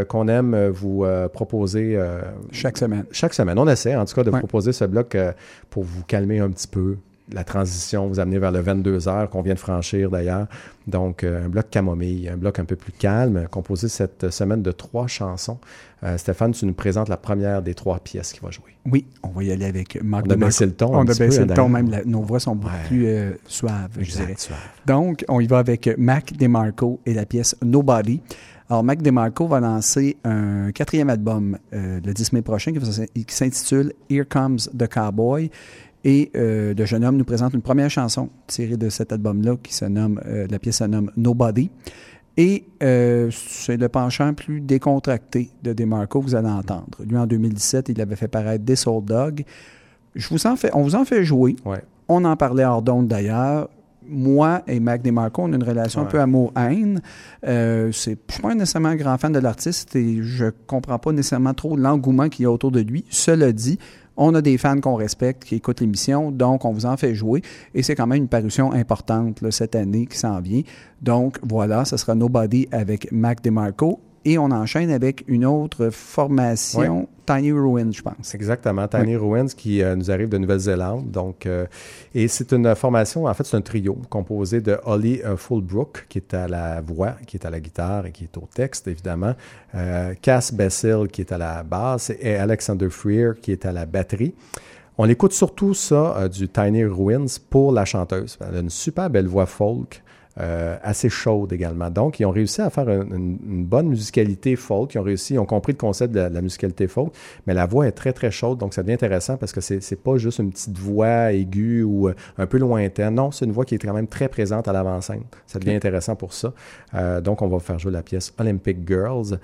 qu'on aime vous proposer Chaque semaine. chaque semaine. On essaie, en tout cas, de Ouais. proposer ce bloc euh, pour vous calmer un petit peu la transition, vous amener vers le 22 heures qu'on vient de franchir d'ailleurs. Donc, euh, un bloc camomille, un bloc un peu plus calme, composé cette semaine de trois chansons. Euh, Stéphane, tu nous présentes la première des trois pièces qui va jouer. Oui, on va y aller avec Marc On a baissé le ton On a peu, baissé le ton, même la- nos voix sont beaucoup Ouais. plus euh, suaves, je dirais. suave. Donc, on y va avec Mac DeMarco et la pièce Nobody. Alors, Mac DeMarco va lancer un quatrième album euh, le 10 mai prochain qui s'intitule Here Comes the Cowboy. Et euh, le jeune homme nous présente une première chanson tirée de cet album-là qui se nomme, euh, la pièce se nomme Nobody. Et euh, c'est le penchant plus décontracté de DeMarco que vous allez entendre. Lui, en 2017, il avait fait paraître This Old Dog. Je vous en fais, on vous en fait jouer. Ouais. On en parlait hors d'onde d'ailleurs. Moi et Mac DeMarco, on a une relation un peu amour-haine. Euh, c'est- je suis pas nécessairement un grand fan de l'artiste et je comprends pas nécessairement trop l'engouement qu'il y a autour de lui. Cela dit, on a des fans qu'on respecte, qui écoutent l'émission, donc on vous en fait jouer. Et c'est quand même une parution importante là, cette année qui s'en vient. Donc voilà, ce sera Nobody avec Mac DeMarco. Et on enchaîne avec une autre formation, Tiny Ruin, je pense. Exactement. Tiny Ruins qui euh, nous arrive de Nouvelle-Zélande. Donc, euh, et c'est une formation, en fait, c'est un trio composé de Holly euh, Fulbrook, qui est à la voix, qui est à la guitare et qui est au texte, évidemment. Euh, Cass Bessel, qui est à la basse, et Alexander Freer, qui est à la batterie. On écoute surtout ça du Tiny Ruins pour la chanteuse. Elle a une super belle voix folk. Euh, assez chaude également. Donc, ils ont réussi à faire une, une- une bonne musicalité folk. Ils ont réussi, ils ont compris le concept de la, de la musicalité folk, mais la voix est très, très chaude. Donc, ça devient intéressant parce que c'est pas juste une petite voix aiguë ou euh, un peu lointaine. Non, c'est une voix qui est quand même très présente à l'avant-scène. Ça devient intéressant pour ça. Euh, donc, on va faire jouer la pièce Olympic Girls.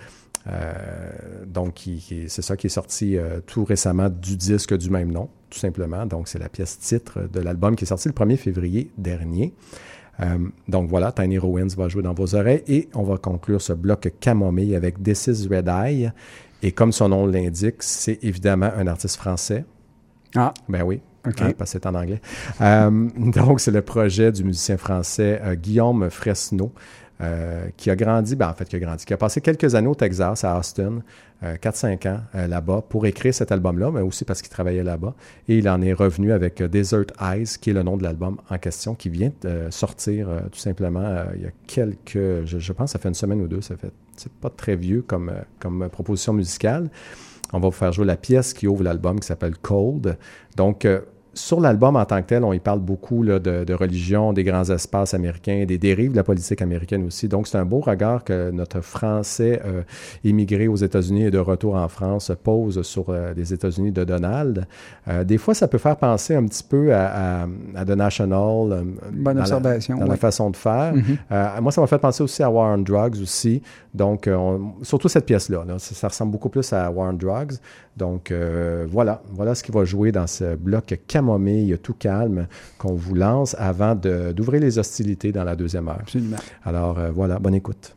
Euh, donc, qui- qui- c'est ça qui est sorti tout récemment du disque du même nom, tout simplement. Donc, c'est la pièce titre de l'album qui est sorti le 1er février dernier. Euh, donc voilà, Tiny Ruins va jouer dans vos oreilles et on va conclure ce bloc camomille avec This is Red Eye. Et comme son nom l'indique, c'est évidemment un artiste français. Ah, Ben oui, OK. hein, parce que c'est en anglais. Euh, donc, c'est le projet du musicien français euh, Guillaume Fresneau, euh, qui a grandi, ben, en fait, qui a grandi, qui a passé quelques années au Texas, à Austin, euh, 4-5 ans euh, là-bas, pour écrire cet album-là, mais aussi parce qu'il travaillait là-bas. Et il en est revenu avec euh, Desert Eyes, qui est le nom de l'album en question, qui vient de euh, sortir euh, tout simplement euh, il y a quelques, je, je pense, ça fait une semaine ou deux, ça fait, c'est pas très vieux comme, euh, comme euh, proposition musicale. On va vous faire jouer la pièce qui ouvre l'album qui s'appelle Cold. Donc, euh, sur l'album en tant que tel, on y parle beaucoup là, de, de religion, des grands espaces américains, des dérives de la politique américaine aussi. Donc, c'est un beau regard que notre Français euh, immigré aux États-Unis et de retour en France pose sur euh, les États-Unis de Donald. Euh, des fois, ça peut faire penser un petit peu à, à- à The National. euh, Bonne dans la- observation, la oui. façon de faire. Mhm. Euh, moi, ça m'a fait penser aussi à War on Drugs aussi. Donc, euh, on- surtout cette pièce-là. là. ça, ça ressemble beaucoup plus à War on Drugs. Donc, euh, voilà. Voilà ce qui va jouer dans ce bloc camomille tout calme qu'on vous lance avant d'ouvrir les hostilités dans la deuxième heure. absolument. Alors, euh, voilà. Bonne écoute.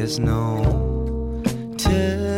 is known to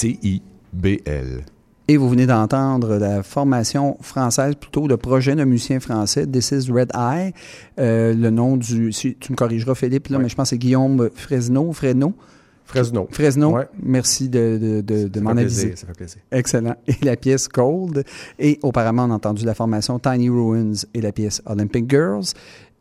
CIBL. Et vous venez d'entendre la formation française, plutôt le projet d'un musicien français, This is Red Eye. Euh, le nom du. Si, tu me corrigeras, Philippe, là, mais je pense que c'est Guillaume Fresno. Fresno. Fresno. Fresno. Ouais. Merci de, de, de, de m'en aviser. ça fait plaisir. Excellent. Et la pièce Cold. Et auparavant, on a entendu la formation Tiny Ruins et la pièce Olympic Girls.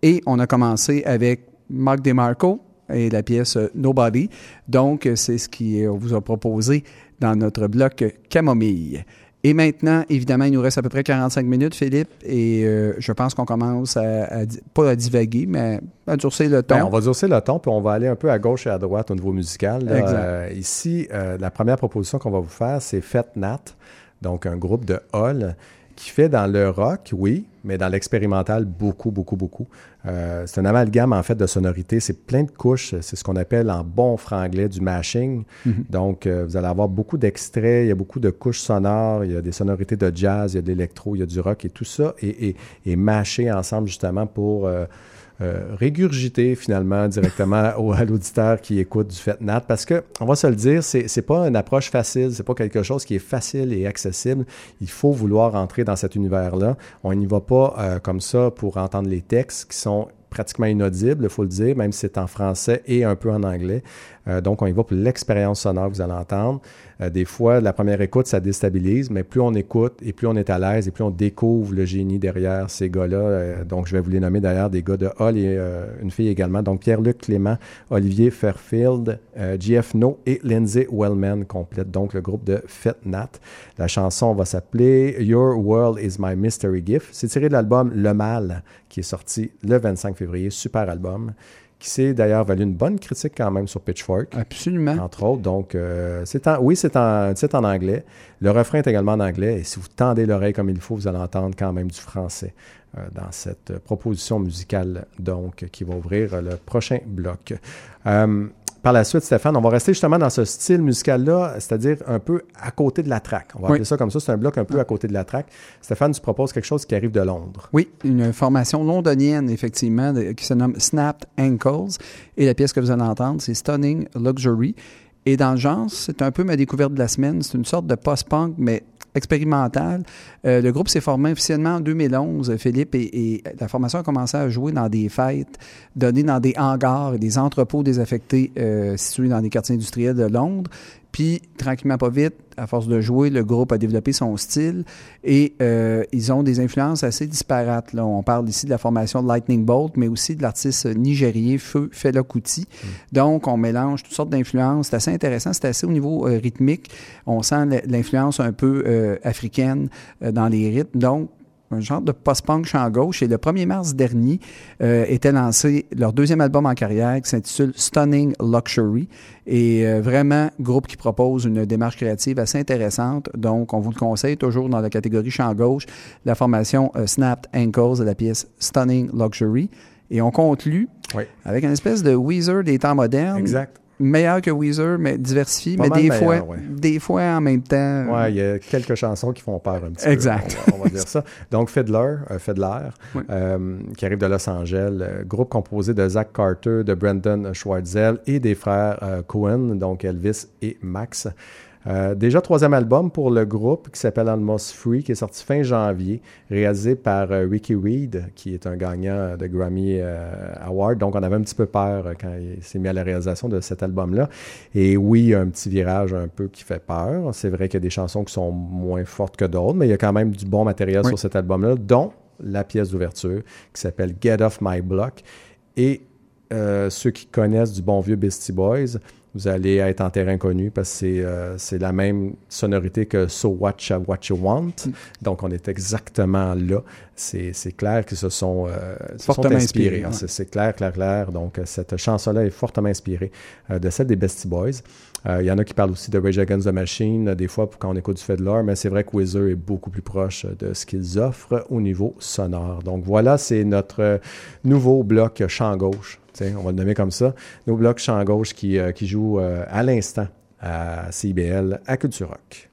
Et on a commencé avec Mark DeMarco et la pièce Nobody. Donc, c'est ce qu'on vous a proposé dans notre bloc Camomille. Et maintenant, évidemment, il nous reste à peu près 45 minutes, Philippe, et euh, je pense qu'on commence à, pas à divaguer, mais à durcir le Ben, ton. on va durcir le ton, puis on va aller un peu à gauche et à droite au niveau musical. Exact. Euh, ici, euh, la première proposition qu'on va vous faire, c'est Fête Nat, donc un groupe de Hall qui fait dans le rock, oui, mais dans l'expérimental, beaucoup, beaucoup, beaucoup. Euh, c'est un amalgame, en fait, de sonorités. C'est plein de couches. C'est ce qu'on appelle en bon franglais du mashing. Donc, euh, vous allez avoir beaucoup d'extraits. Il y a beaucoup de couches sonores. Il y a des sonorités de jazz, il y a de l'électro, il y a du rock et tout ça est, est, ensemble, justement, pour... euh, euh, régurgiter finalement directement au, à l'auditeur qui écoute du fait nat parce que on va se le dire c'est c'est pas une approche facile c'est pas quelque chose qui est facile et accessible. Il faut vouloir entrer dans cet univers là on n'y va pas euh, comme ça pour entendre les textes qui sont pratiquement inaudibles, il faut le dire, même si c'est en français et un peu en anglais. Euh, donc, on y va pour l'expérience sonore que vous allez entendre. Euh, des fois, la première écoute, ça déstabilise, mais plus on écoute et plus on est à l'aise et plus on découvre le génie derrière ces gars-là. Euh, donc, je vais vous les nommer d'ailleurs, des gars de Hall et une fille également. Donc, Pierre-Luc Clément, Olivier Fairfield, JF No et Lindsay Wellman complètent donc le groupe de Fête Nat. La chanson va s'appeler Your World is My Mystery Gift. C'est tiré de l'album Le Mal, qui est sorti le 25 février. Super album qui s'est d'ailleurs valu une bonne critique quand même sur Pitchfork Absolument. entre autres. Donc, euh, c'est en- oui, c'est en, c'est en anglais. Le refrain est également en anglais. Et si vous tendez l'oreille comme il faut, vous allez entendre quand même du français euh, dans cette euh, proposition musicale, donc, qui va ouvrir le prochain bloc. Euh, par la suite, Stéphane, on va rester justement dans ce style musical-là, c'est-à-dire un peu à côté de la track. On va Oui. appeler ça comme ça, c'est un bloc un peu à côté de la track. Stéphane, tu proposes quelque chose qui arrive de Londres. Oui, une formation londonienne, effectivement, qui se nomme Snapped Ankles. Et la pièce que vous allez entendre, c'est Stunning Luxury. Et dans le genre, c'est un peu ma découverte de la semaine. C'est une sorte de post-punk, mais expérimental. Euh, le groupe s'est formé officiellement en 2011, Philippe, et, et la formation a commencé à jouer dans des fêtes données dans des hangars et des entrepôts désaffectés euh, situés dans des quartiers industriels de Londres. Puis, tranquillement, pas vite, à force de jouer, le groupe a développé son style et euh, ils ont des influences assez disparates. Là. On parle ici de la formation de Lightning Bolt, mais aussi de l'artiste nigérien Feu Fela Kuti. Donc, on mélange toutes sortes d'influences. C'est assez intéressant. C'est assez au niveau euh, rythmique. On sent l'influence un peu euh, africaine dans les rythmes. Donc, un genre de post-punk champ gauche. Et le 1er mars dernier euh, était lancé leur deuxième album en carrière qui s'intitule Stunning Luxury. Et euh, vraiment, groupe qui propose une démarche créative assez intéressante. Donc, on vous le conseille toujours dans la catégorie champ gauche, la formation euh, Snapped Ankles de la pièce Stunning Luxury. Et on conclut Oui. avec une espèce de Weezer des temps modernes. Exact. Meilleur que Weezer, mais diversifié, Pas mais des fois, ouais. des fois en même temps. Ouais, il y a quelques chansons qui font peur un petit Exact. peu. On va, on va dire ça. Donc, Fiddler, euh, Fiddler, Oui. euh, qui arrive de Los Angeles, euh, groupe composé de Zach Carter, de Brendan Schwartzel et des frères euh, Cohen, donc Elvis et Max. Euh, déjà troisième album pour le groupe qui s'appelle Almost Free, qui est sorti fin janvier, réalisé par euh, Ricky Reed, qui est un gagnant de Grammy euh, Award. Donc on avait un petit peu peur euh, quand il s'est mis à la réalisation de cet album-là. Et oui, il y a un petit virage un peu qui fait peur. C'est vrai qu'il y a des chansons qui sont moins fortes que d'autres, mais il y a quand même du bon matériel Oui. sur cet album-là, dont la pièce d'ouverture qui s'appelle Get Off My Block. Et ceux qui connaissent du bon vieux Beastie Boys, vous allez être en terrain connu parce que c'est euh, c'est la même sonorité que So Watch What You Want. Donc, on est exactement là. C'est c'est clair qu'ils se sont, euh, se sont Fortement inspirés. ouais. C'est c'est clair, clair, clair. Donc, euh, cette chanson-là est fortement inspirée euh, de celle des Beastie Boys. Il y en a qui parlent aussi de Rage Against the Machine, des fois, pour quand on écoute du Fiddler, mais c'est vrai que Weezer est beaucoup plus proche de ce qu'ils offrent au niveau sonore. Donc, voilà, c'est notre nouveau bloc champ gauche. On va le nommer comme ça. Nos blocs champ gauche qui, euh, qui joue euh, à l'instant à CIBL, à Culture Rock.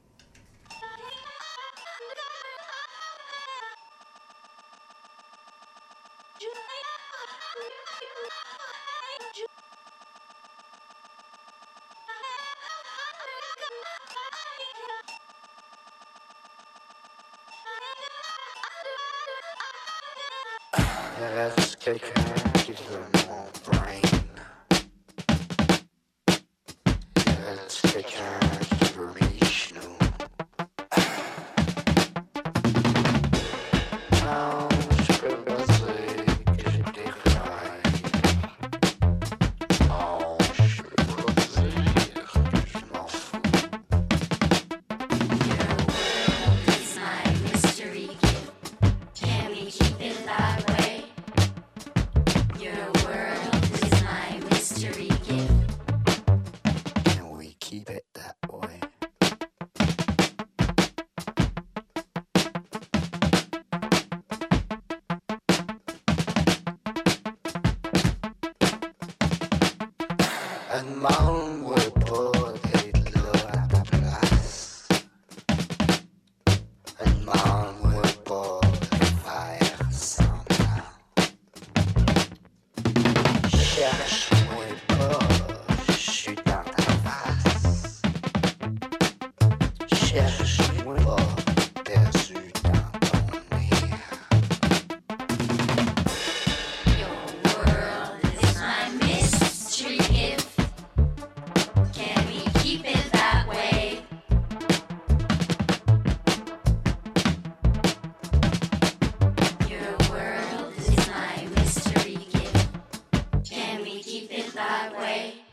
day.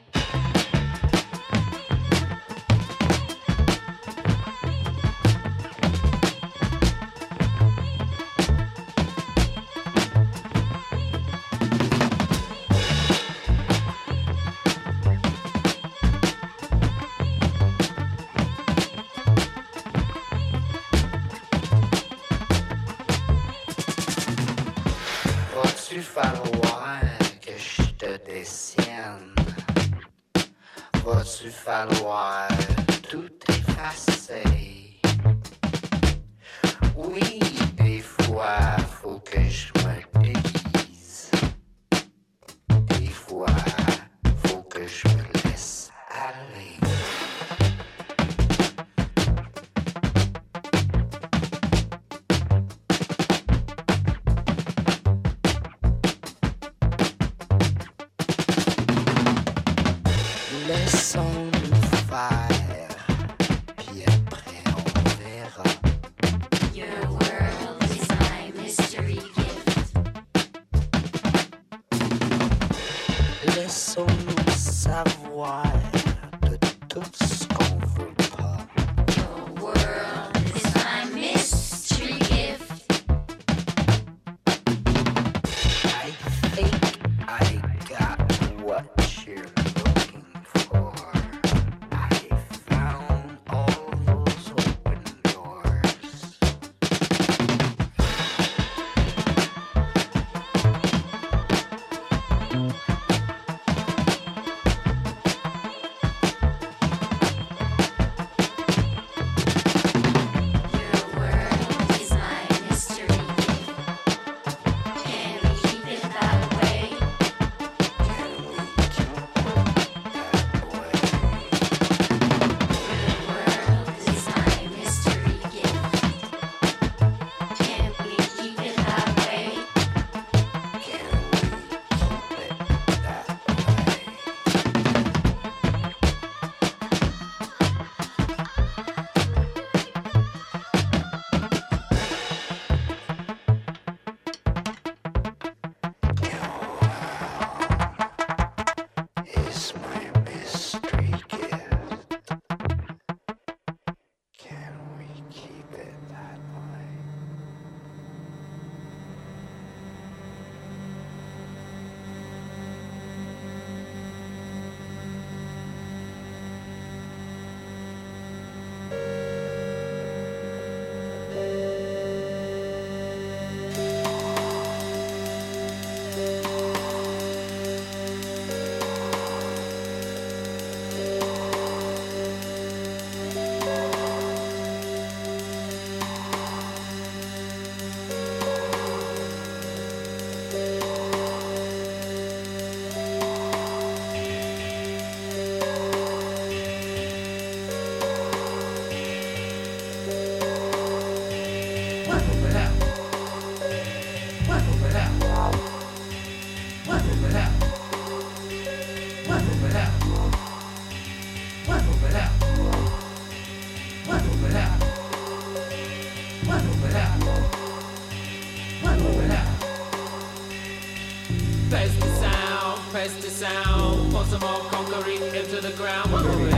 into the ground.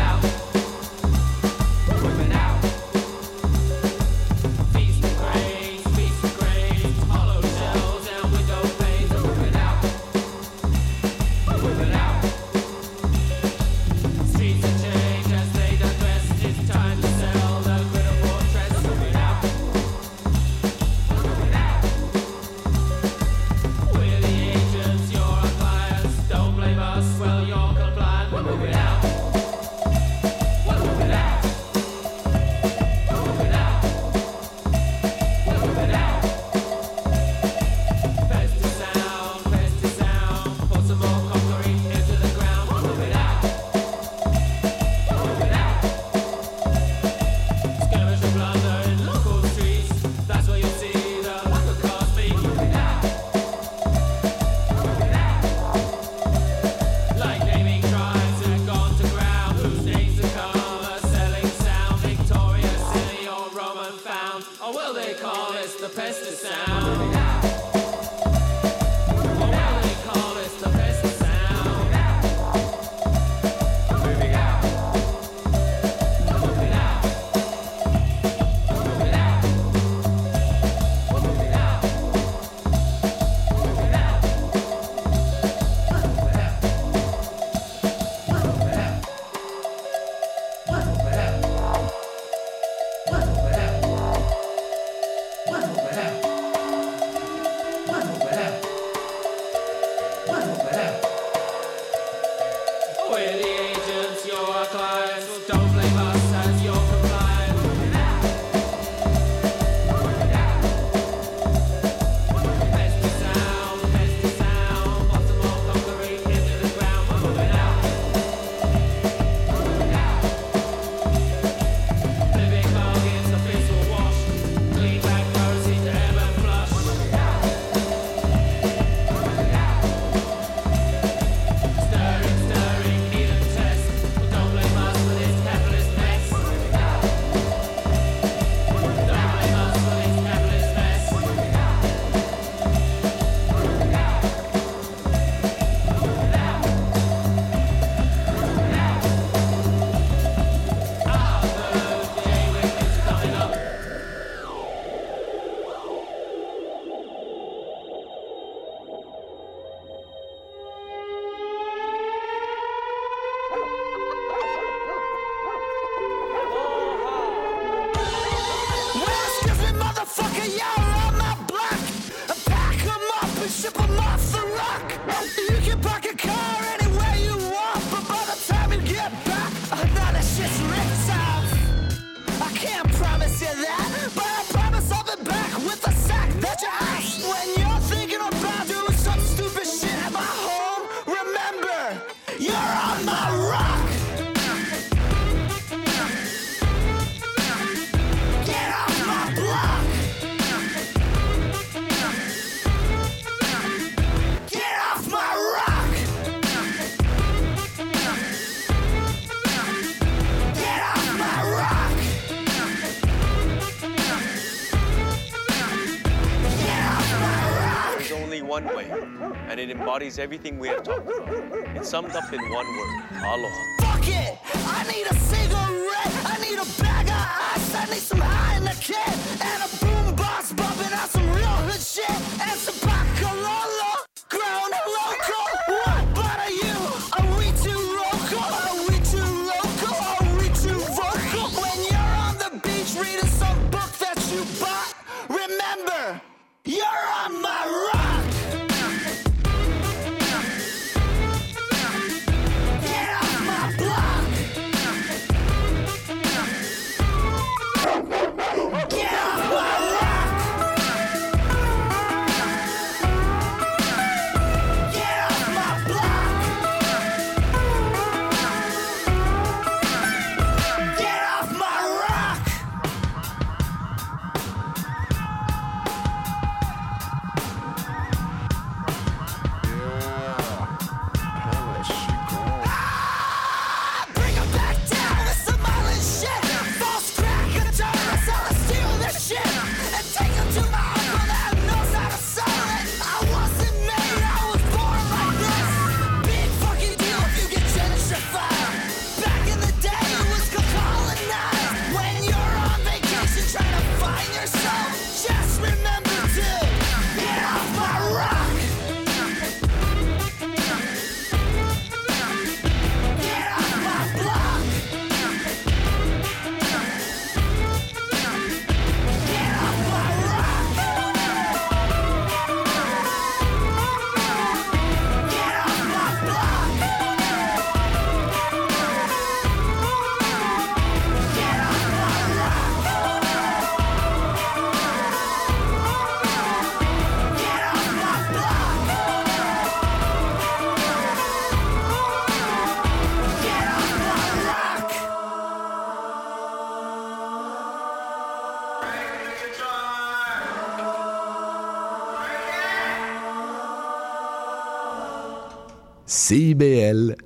and it embodies everything we have talked about. It's summed up in one word, aloha.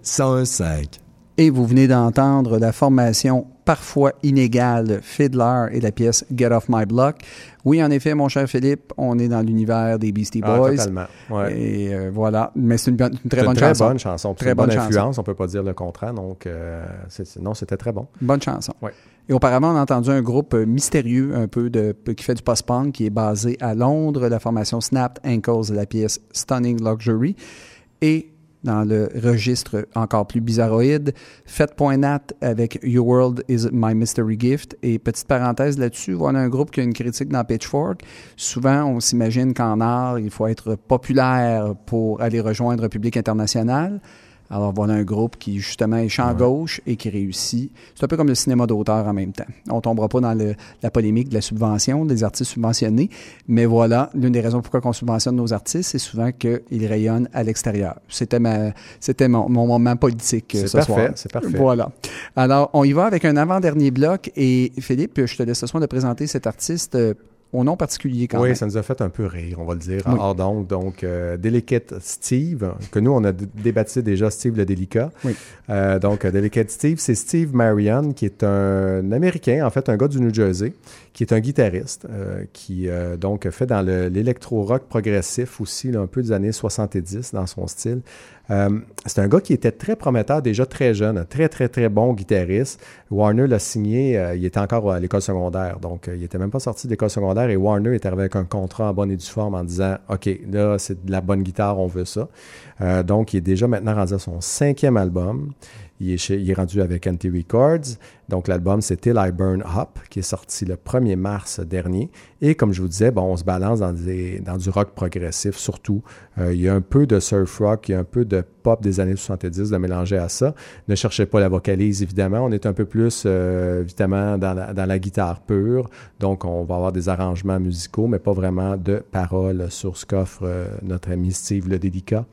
101.5. Et vous venez d'entendre la formation parfois inégale Fiddler et la pièce Get Off My Block. Oui, en effet, mon cher Philippe, on est dans l'univers des Beastie Ah, Boys. totalement, ouais. Et euh, voilà, mais c'est une, très C'est bonne une très chanson. bonne chanson. Très une bonne bonne chanson. influence, on peut pas dire le contraire. Donc, euh, c'est- c'est- non, c'était très bon. Bonne chanson. Ouais. Et auparavant, on a entendu un groupe euh, mystérieux, un peu de, qui fait du post-punk, qui est basé à Londres, la formation Snapped Ankles la pièce Stunning Luxury. Et dans le registre encore plus bizarroïde, Fête.nat avec Your World is My Mystery Gift. Et petite parenthèse là-dessus, voilà un groupe qui a une critique dans Pitchfork. Souvent, on s'imagine qu'en art, il faut être populaire pour aller rejoindre un public international. Alors voilà un groupe qui justement est champ gauche et qui réussit. C'est un peu comme le cinéma d'auteur en même temps. On tombera pas dans le- la polémique de la subvention des artistes subventionnés, mais voilà, l'une des raisons pourquoi on subventionne nos artistes, c'est souvent qu'ils rayonnent à l'extérieur. C'était ma, c'était mon, mon moment politique euh, C'est ce parfait, soir. c'est parfait. Voilà. Alors, on y va avec un avant-dernier bloc et Philippe, je te laisse ce soin de présenter cet artiste euh, au nom particulier quand oui, même. ça nous a fait un peu rire, on va le dire, Oui. hors d'onde. Donc, euh, Delicate Steve, que nous, on a d- débaptisé déjà Steve le Délicat. Oui. Euh, donc, euh, Delicate Steve, c'est Steve Marion, qui est un Américain, en fait, un gars du New Jersey, qui est un guitariste, euh, qui, donc, fait dans le- l'électro-rock progressif aussi, là, un peu des années 70 dans son style. Euh, c'est un gars qui était très prometteur, déjà très jeune, un très, très, très bon guitariste. Warner l'a signé, euh, il était encore à l'école secondaire, donc euh, il était même pas sorti de l'école secondaire et Warner est arrivé avec un contrat en bonne et due forme en disant OK, là, c'est de la bonne guitare, on veut ça. Donc, il est déjà maintenant rendu à son cinquième album. Il est, chez- rendu avec Anti Records. Donc, l'album, c'est Till I Burn Up, qui est sorti le 1er mars dernier. Et comme je vous disais, bon, on se balance dans, des- dans du rock progressif, surtout. Euh, il y a un peu de surf rock, il y a un peu de pop des années 70 de mélanger à ça. Ne cherchez pas la vocalise, évidemment. On est un peu plus, euh, évidemment, dans la, dans la guitare pure. Donc, on va avoir des arrangements musicaux, mais pas vraiment de paroles sur ce qu'offre euh, notre ami Steve le délicat,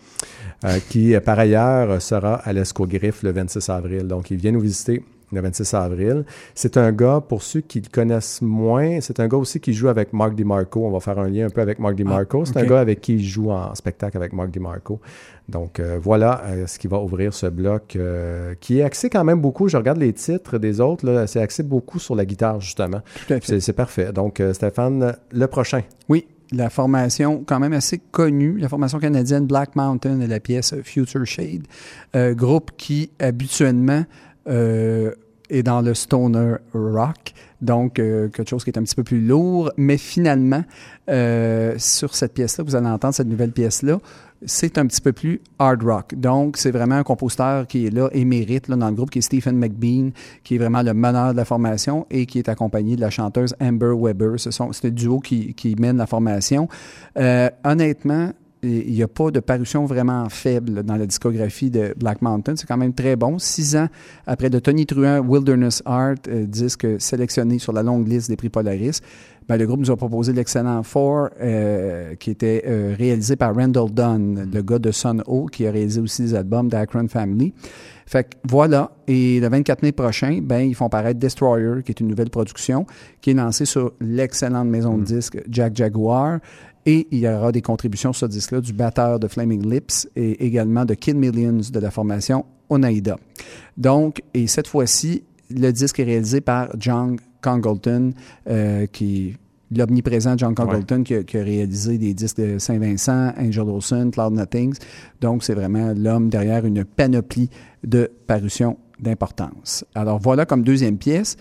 qui, par ailleurs, sera à l'Escogriffe le 26 avril. Donc, il vient nous visiter le 26 avril. C'est un gars, pour ceux qui le connaissent moins, c'est un gars aussi qui joue avec Mark DiMarco. On va faire un lien un peu avec Mark DiMarco. c'est un gars avec qui il joue en spectacle avec Mark DiMarco. Donc euh, voilà euh, ce qui va ouvrir ce bloc euh, qui est axé quand même beaucoup. Je regarde les titres des autres, là, c'est axé beaucoup sur la guitare justement. Tout à fait. C'est, c'est parfait. Donc Stéphane, le prochain. Oui, la formation quand même assez connue, la formation canadienne Black Mountain et la pièce Future Shade, euh, groupe qui habituellement euh, est dans le stoner rock, donc euh, quelque chose qui est un petit peu plus lourd, mais finalement, euh, sur cette pièce-là, vous allez entendre cette nouvelle pièce-là, c'est un petit peu plus hard rock. Donc, c'est vraiment un compositeur qui est là, émérite là, dans le groupe, qui est Stephen McBean, qui est vraiment le meneur de la formation et qui est accompagné de la chanteuse Amber Weber. Ce c'est le duo qui, qui mène la formation. Honnêtement, il n'y a pas de parution vraiment faible dans la discographie de Black Mountain. C'est quand même très bon. Six ans après de Tony Truant, Wilderness Art, euh, disque sélectionné sur la longue liste des prix Polaris, ben, le groupe nous a proposé l'excellent Four, euh, qui était euh, réalisé par Randall Dunn, le gars de Sun O, qui a réalisé aussi des albums d'Akron Family. Fait que voilà. Et le 24 mai prochain, ben, ils font paraître Destroyer, qui est une nouvelle production, qui est lancée sur l'excellente maison de disques Jack Jaguar. Et il y aura des contributions sur ce disque-là du batteur de Flaming Lips et également de Kid Millions de la formation Oneida. Donc, et cette fois-ci, le disque est réalisé par John Congleton, euh, qui l'omniprésent John Congleton, qui, a, qui a réalisé des disques de Saint-Vincent, Angel Olsen, Cloud Nothings. Donc, c'est vraiment l'homme derrière une panoplie de parutions d'importance. Alors, voilà comme deuxième pièce.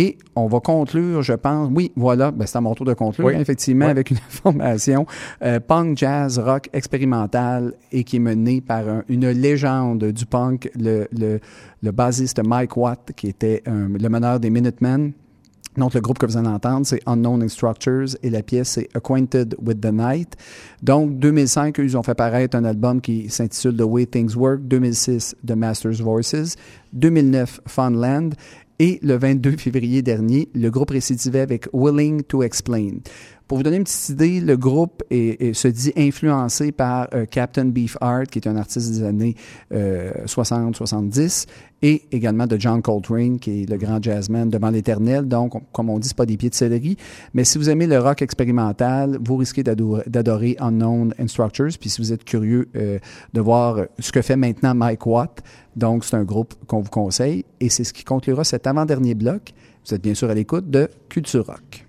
Et on va conclure, je pense, oui, voilà, ben, c'est à mon tour de conclure, Oui. hein, effectivement, Oui. avec une formation euh, punk, jazz, rock expérimental et qui est menée par un- une légende du punk, le, le, le bassiste Mike Watt, qui était un- le meneur des Minutemen. Donc, le groupe que vous allez entendre, c'est Unknown Structures et la pièce, c'est Acquainted with the Night. Donc, 2005, eux, ils ont fait paraître un album qui s'intitule The Way Things Work. 2006, The Master's Voices. 2009, Funland. Et le 22 février dernier, le groupe récidivait avec Willing to Explain. Pour vous donner une petite idée, le groupe est- est- se dit influencé par euh, Captain Beefheart, qui est un artiste des années euh, 60-70, et également de John Coltrane, qui est le grand jazzman devant l'éternel. Donc, on- comme on dit, c'est pas des pieds de céleri. Mais si vous aimez le rock expérimental, vous risquez d'ado- d'adorer Unknown Instructors. Puis si vous êtes curieux euh, de voir ce que fait maintenant Mike Watt, donc c'est un groupe qu'on vous conseille. Et c'est ce qui conclura cet avant-dernier bloc. Vous êtes bien sûr à l'écoute de Culture Rock.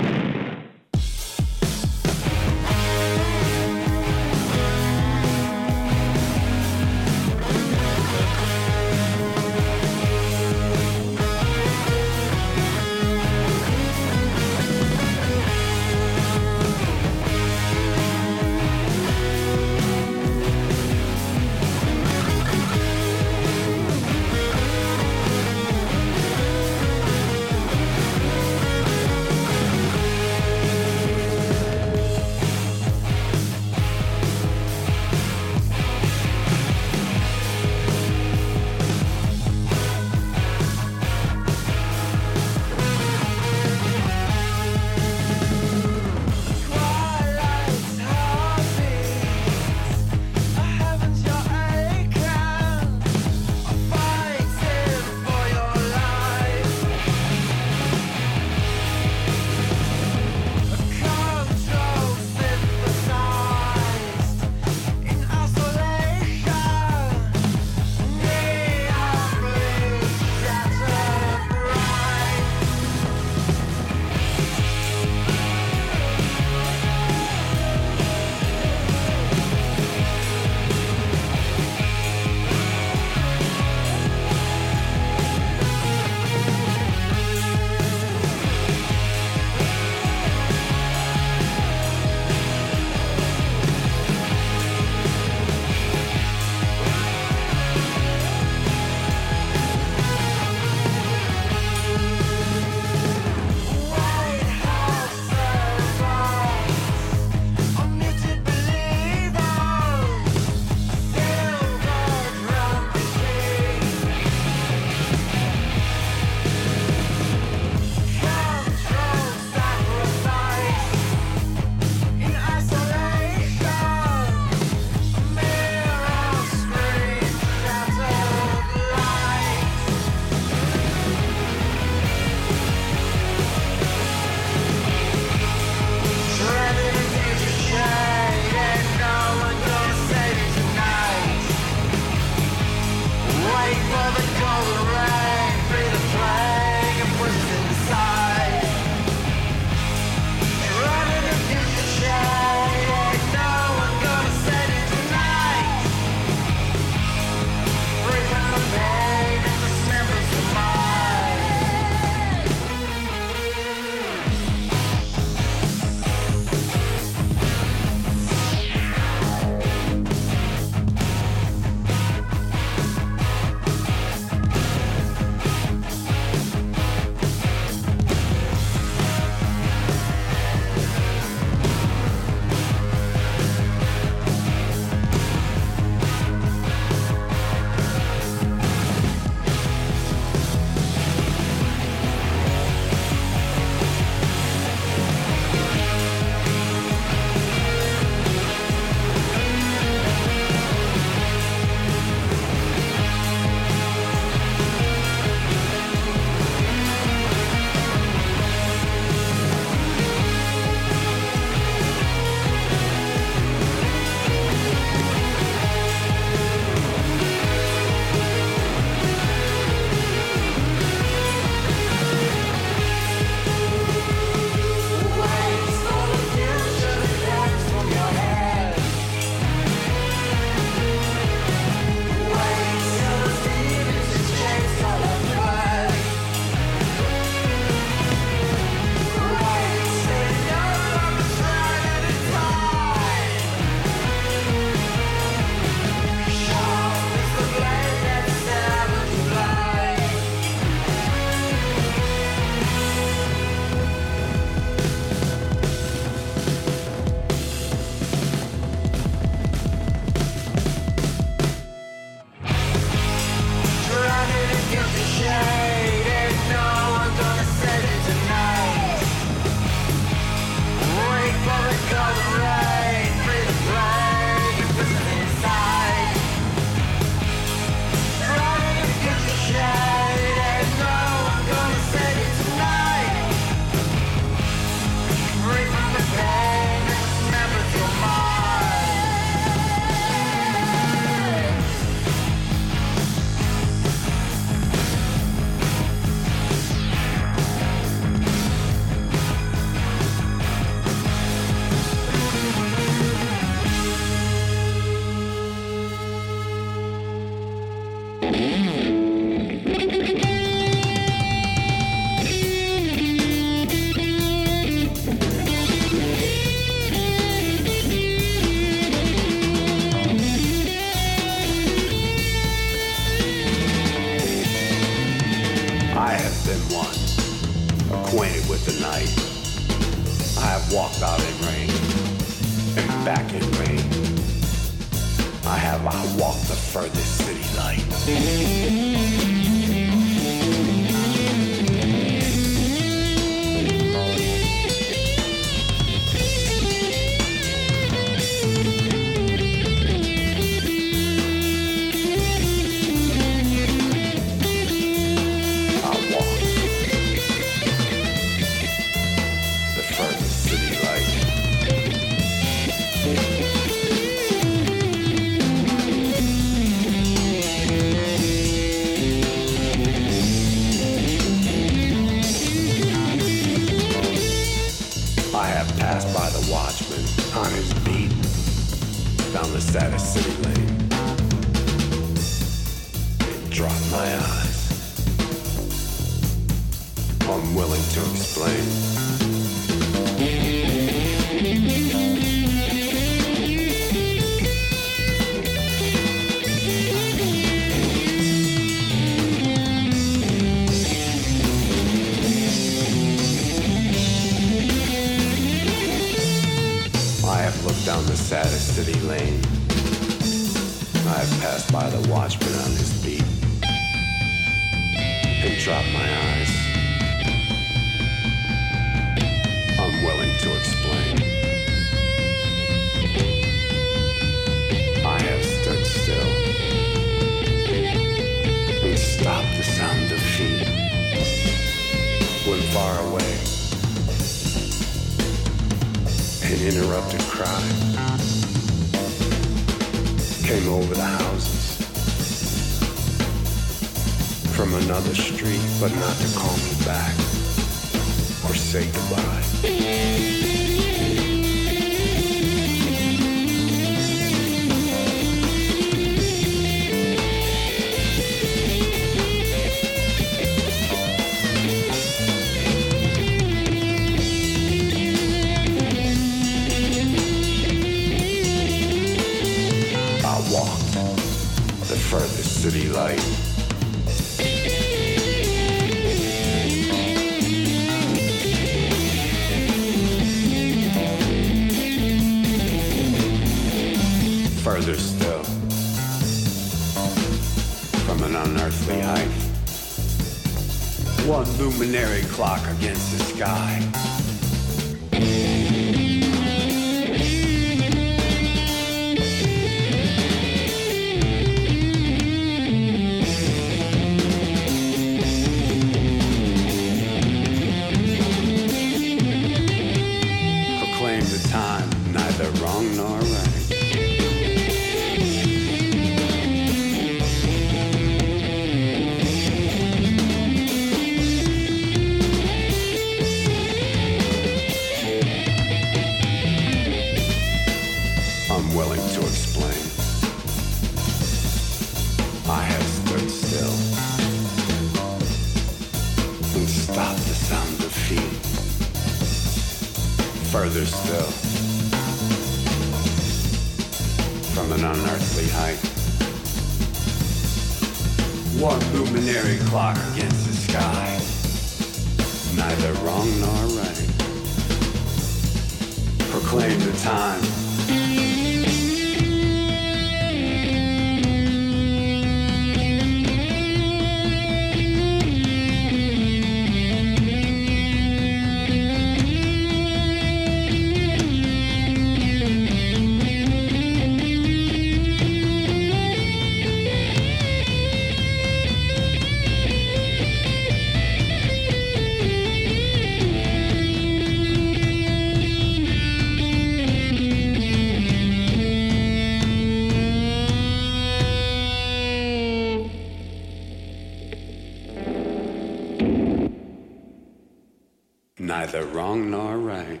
neither wrong nor right.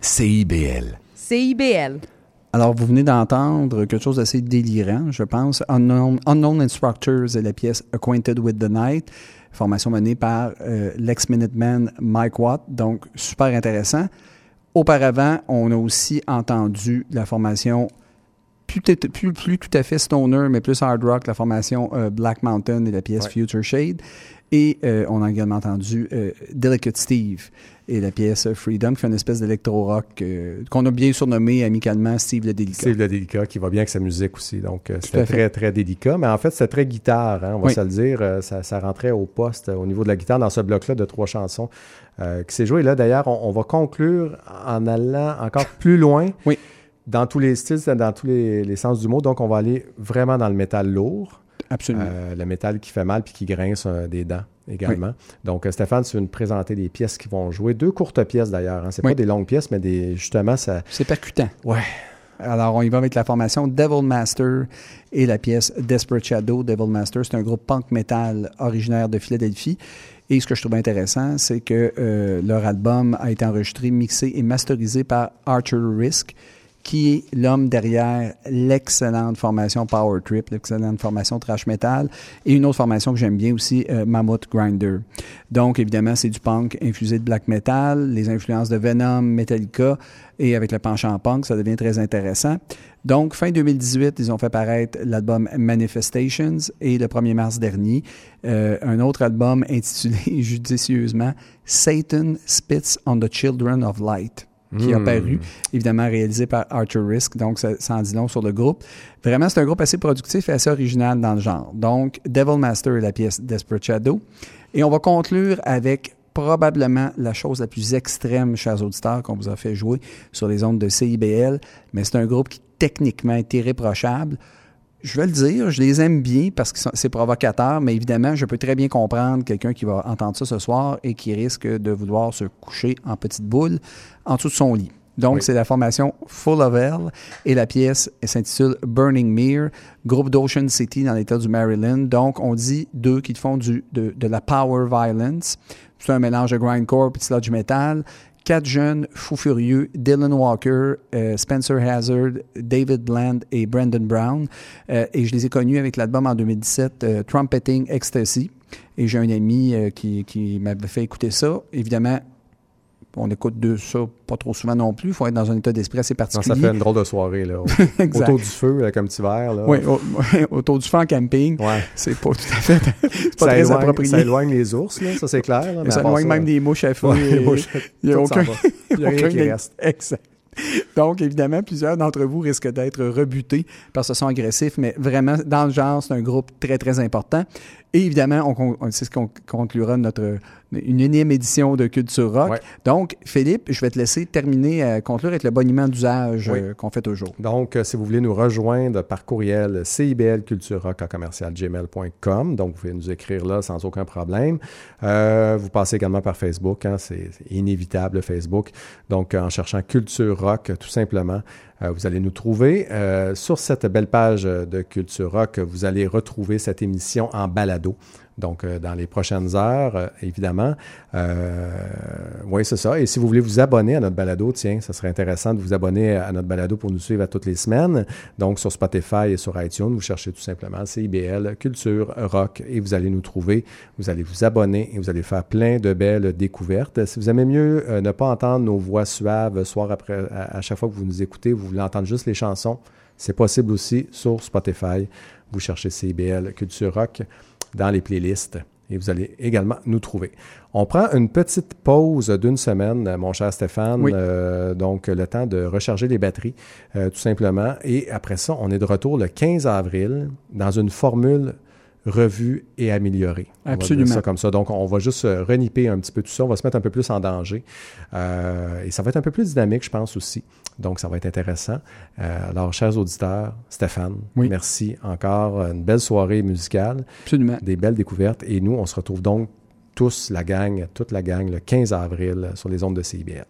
CIBL. CIBL. Alors, vous venez d'entendre quelque chose d'assez délirant, je pense. Unknown, Instructors est la pièce Acquainted with the Night, formation menée par euh, l'ex-Minuteman Mike Watt, donc super intéressant. Auparavant, on a aussi entendu la formation plus, tout à fait stoner, mais plus hard rock, la formation euh, Black Mountain et la pièce. Future Shade. Et euh, on a également entendu euh, Delicate Steve et la pièce Freedom, qui fait une espèce d'électro-rock euh, qu'on a bien surnommé amicalement Steve le Délicat. Steve le délicat qui va bien avec sa musique aussi. Donc, euh, c'était très, très délicat. Mais en fait, c'était très guitare, hein, on va Oui. se le dire. Ça, ça rentrait au poste au niveau de la guitare dans ce bloc-là de trois chansons qui s'est joué. Là, d'ailleurs, on, on va conclure en allant encore plus loin. Oui. Dans tous les styles, dans tous les, les sens du mot. Donc, on va aller vraiment dans le métal lourd. Absolument. Euh, le métal qui fait mal puis qui grince euh, des dents également. Donc, euh, Stéphane, tu veux nous présenter des pièces qui vont jouer. Deux courtes pièces d'ailleurs. Hein. C'est Oui. pas des longues pièces, mais des, justement, ça. C'est percutant. Ouais. Alors, on y va avec la formation Devil Master et la pièce Desperate Shadow. Devil Master, c'est un groupe punk metal originaire de Philadelphie. Et ce que je trouve intéressant, c'est que euh, leur album a été enregistré, mixé et masterisé par Archer Risk, qui est l'homme derrière l'excellente formation Power Trip, l'excellente formation Trash Metal, et une autre formation que j'aime bien aussi, euh, Mammoth Grinder. Donc, évidemment, c'est du punk infusé de black metal, les influences de Venom, Metallica, et avec le penchant punk, ça devient très intéressant. Donc, fin 2018, ils ont fait paraître l'album Manifestations et le 1er mars dernier, euh, un autre album intitulé judicieusement Satan Spits on the Children of Light qui a Mm. paru, évidemment réalisé par Archer Risk, donc ça, ça en dit long sur le groupe. Vraiment, c'est un groupe assez productif et assez original dans le genre. Donc, Devil Master est la pièce Desperate Shadow. Et on va conclure avec probablement la chose la plus extrême, chers auditeurs, qu'on vous a fait jouer sur les ondes de CIBL, mais c'est un groupe qui techniquement est irréprochable. Je vais le dire, je les aime bien parce que c'est provocateur, mais évidemment, je peux très bien comprendre quelqu'un qui va entendre ça ce soir et qui risque de vouloir se coucher en petite boule en dessous de son lit. Donc, Oui. c'est la formation Full of Hell et la pièce s'intitule Burning Mirror, groupe d'Ocean City dans l'État du Maryland. Donc, on dit d'eux qu'ils font du, de, de la power violence. C'est un mélange de grindcore et de sludge metal. Quatre jeunes fous furieux, Dylan Walker, euh, Spencer Hazard, David Bland et Brandon Brown. Euh, et je les ai connus avec l'album en 2017, euh, Trumpeting Ecstasy. Et j'ai un ami qui, qui m'avait fait écouter ça. Évidemment, on écoute de ça pas trop souvent non plus. Il faut être dans un état d'esprit assez Non, particulier. ça fait une drôle de soirée, là. Autour du feu, avec un petit verre, là. Oui, au- autour du feu en camping. Ouais. C'est pas tout à fait. Pas ça, très éloigne, approprié. ça éloigne les ours, là, ça c'est clair. là, mais ça éloigne même des mouches à feu. Ouais, Il n'y a aucun. Il a rien qui reste. Exact. Donc, évidemment, plusieurs d'entre vous risquent d'être rebutés par ce son agressif, mais vraiment, dans le genre, c'est un groupe très, très important. Et évidemment, on, con- on- c'est ce qu'on conclura notre une énième édition de Culture Rock. Ouais. Donc, Philippe, je vais te laisser terminer, à conclure avec le boniment d'usage Oui. euh, qu'on fait toujours. Donc, euh, si vous voulez nous rejoindre par courriel, commercial.gmail.com. Donc, vous pouvez nous écrire là sans aucun problème. Euh, vous passez également par Facebook, hein, c'est inévitable Facebook. Donc, en cherchant Culture Rock, tout simplement, euh, vous allez nous trouver. Euh, sur cette belle page de Culture Rock, vous allez retrouver cette émission en balado. Donc, euh, dans les prochaines heures, euh, évidemment. Euh, oui, c'est ça. Et si vous voulez vous abonner à notre balado, tiens, ça serait intéressant de vous abonner à notre balado pour nous suivre à toutes les semaines. Donc, sur Spotify et sur iTunes, vous cherchez tout simplement CIBL, Culture, Rock, et vous allez nous trouver. Vous allez vous abonner et vous allez faire plein de belles découvertes. Si vous aimez mieux euh, ne pas entendre nos voix suaves soir après, à, à chaque fois que vous nous écoutez, vous voulez entendre juste les chansons, c'est possible aussi sur Spotify. Vous cherchez CIBL, Culture Rock dans les playlists et vous allez également nous trouver. On prend une petite pause d'une semaine, mon cher Stéphane, Oui. euh, donc le temps de recharger les batteries, euh, tout simplement. Et après ça, on est de retour le 15 avril dans une formule revue et améliorée. On va dire Absolument. ça comme ça. Donc, on va juste euh, reniper un petit peu tout ça. On va se mettre un peu plus en danger. Euh, et ça va être un peu plus dynamique, je pense aussi. Donc, ça va être intéressant. Euh, alors, chers auditeurs, Stéphane, Oui. merci encore. Une belle soirée musicale, Absolument. des belles découvertes. Et nous, on se retrouve donc tous, la gang, toute la gang, le 15 avril sur les ondes de CIBL.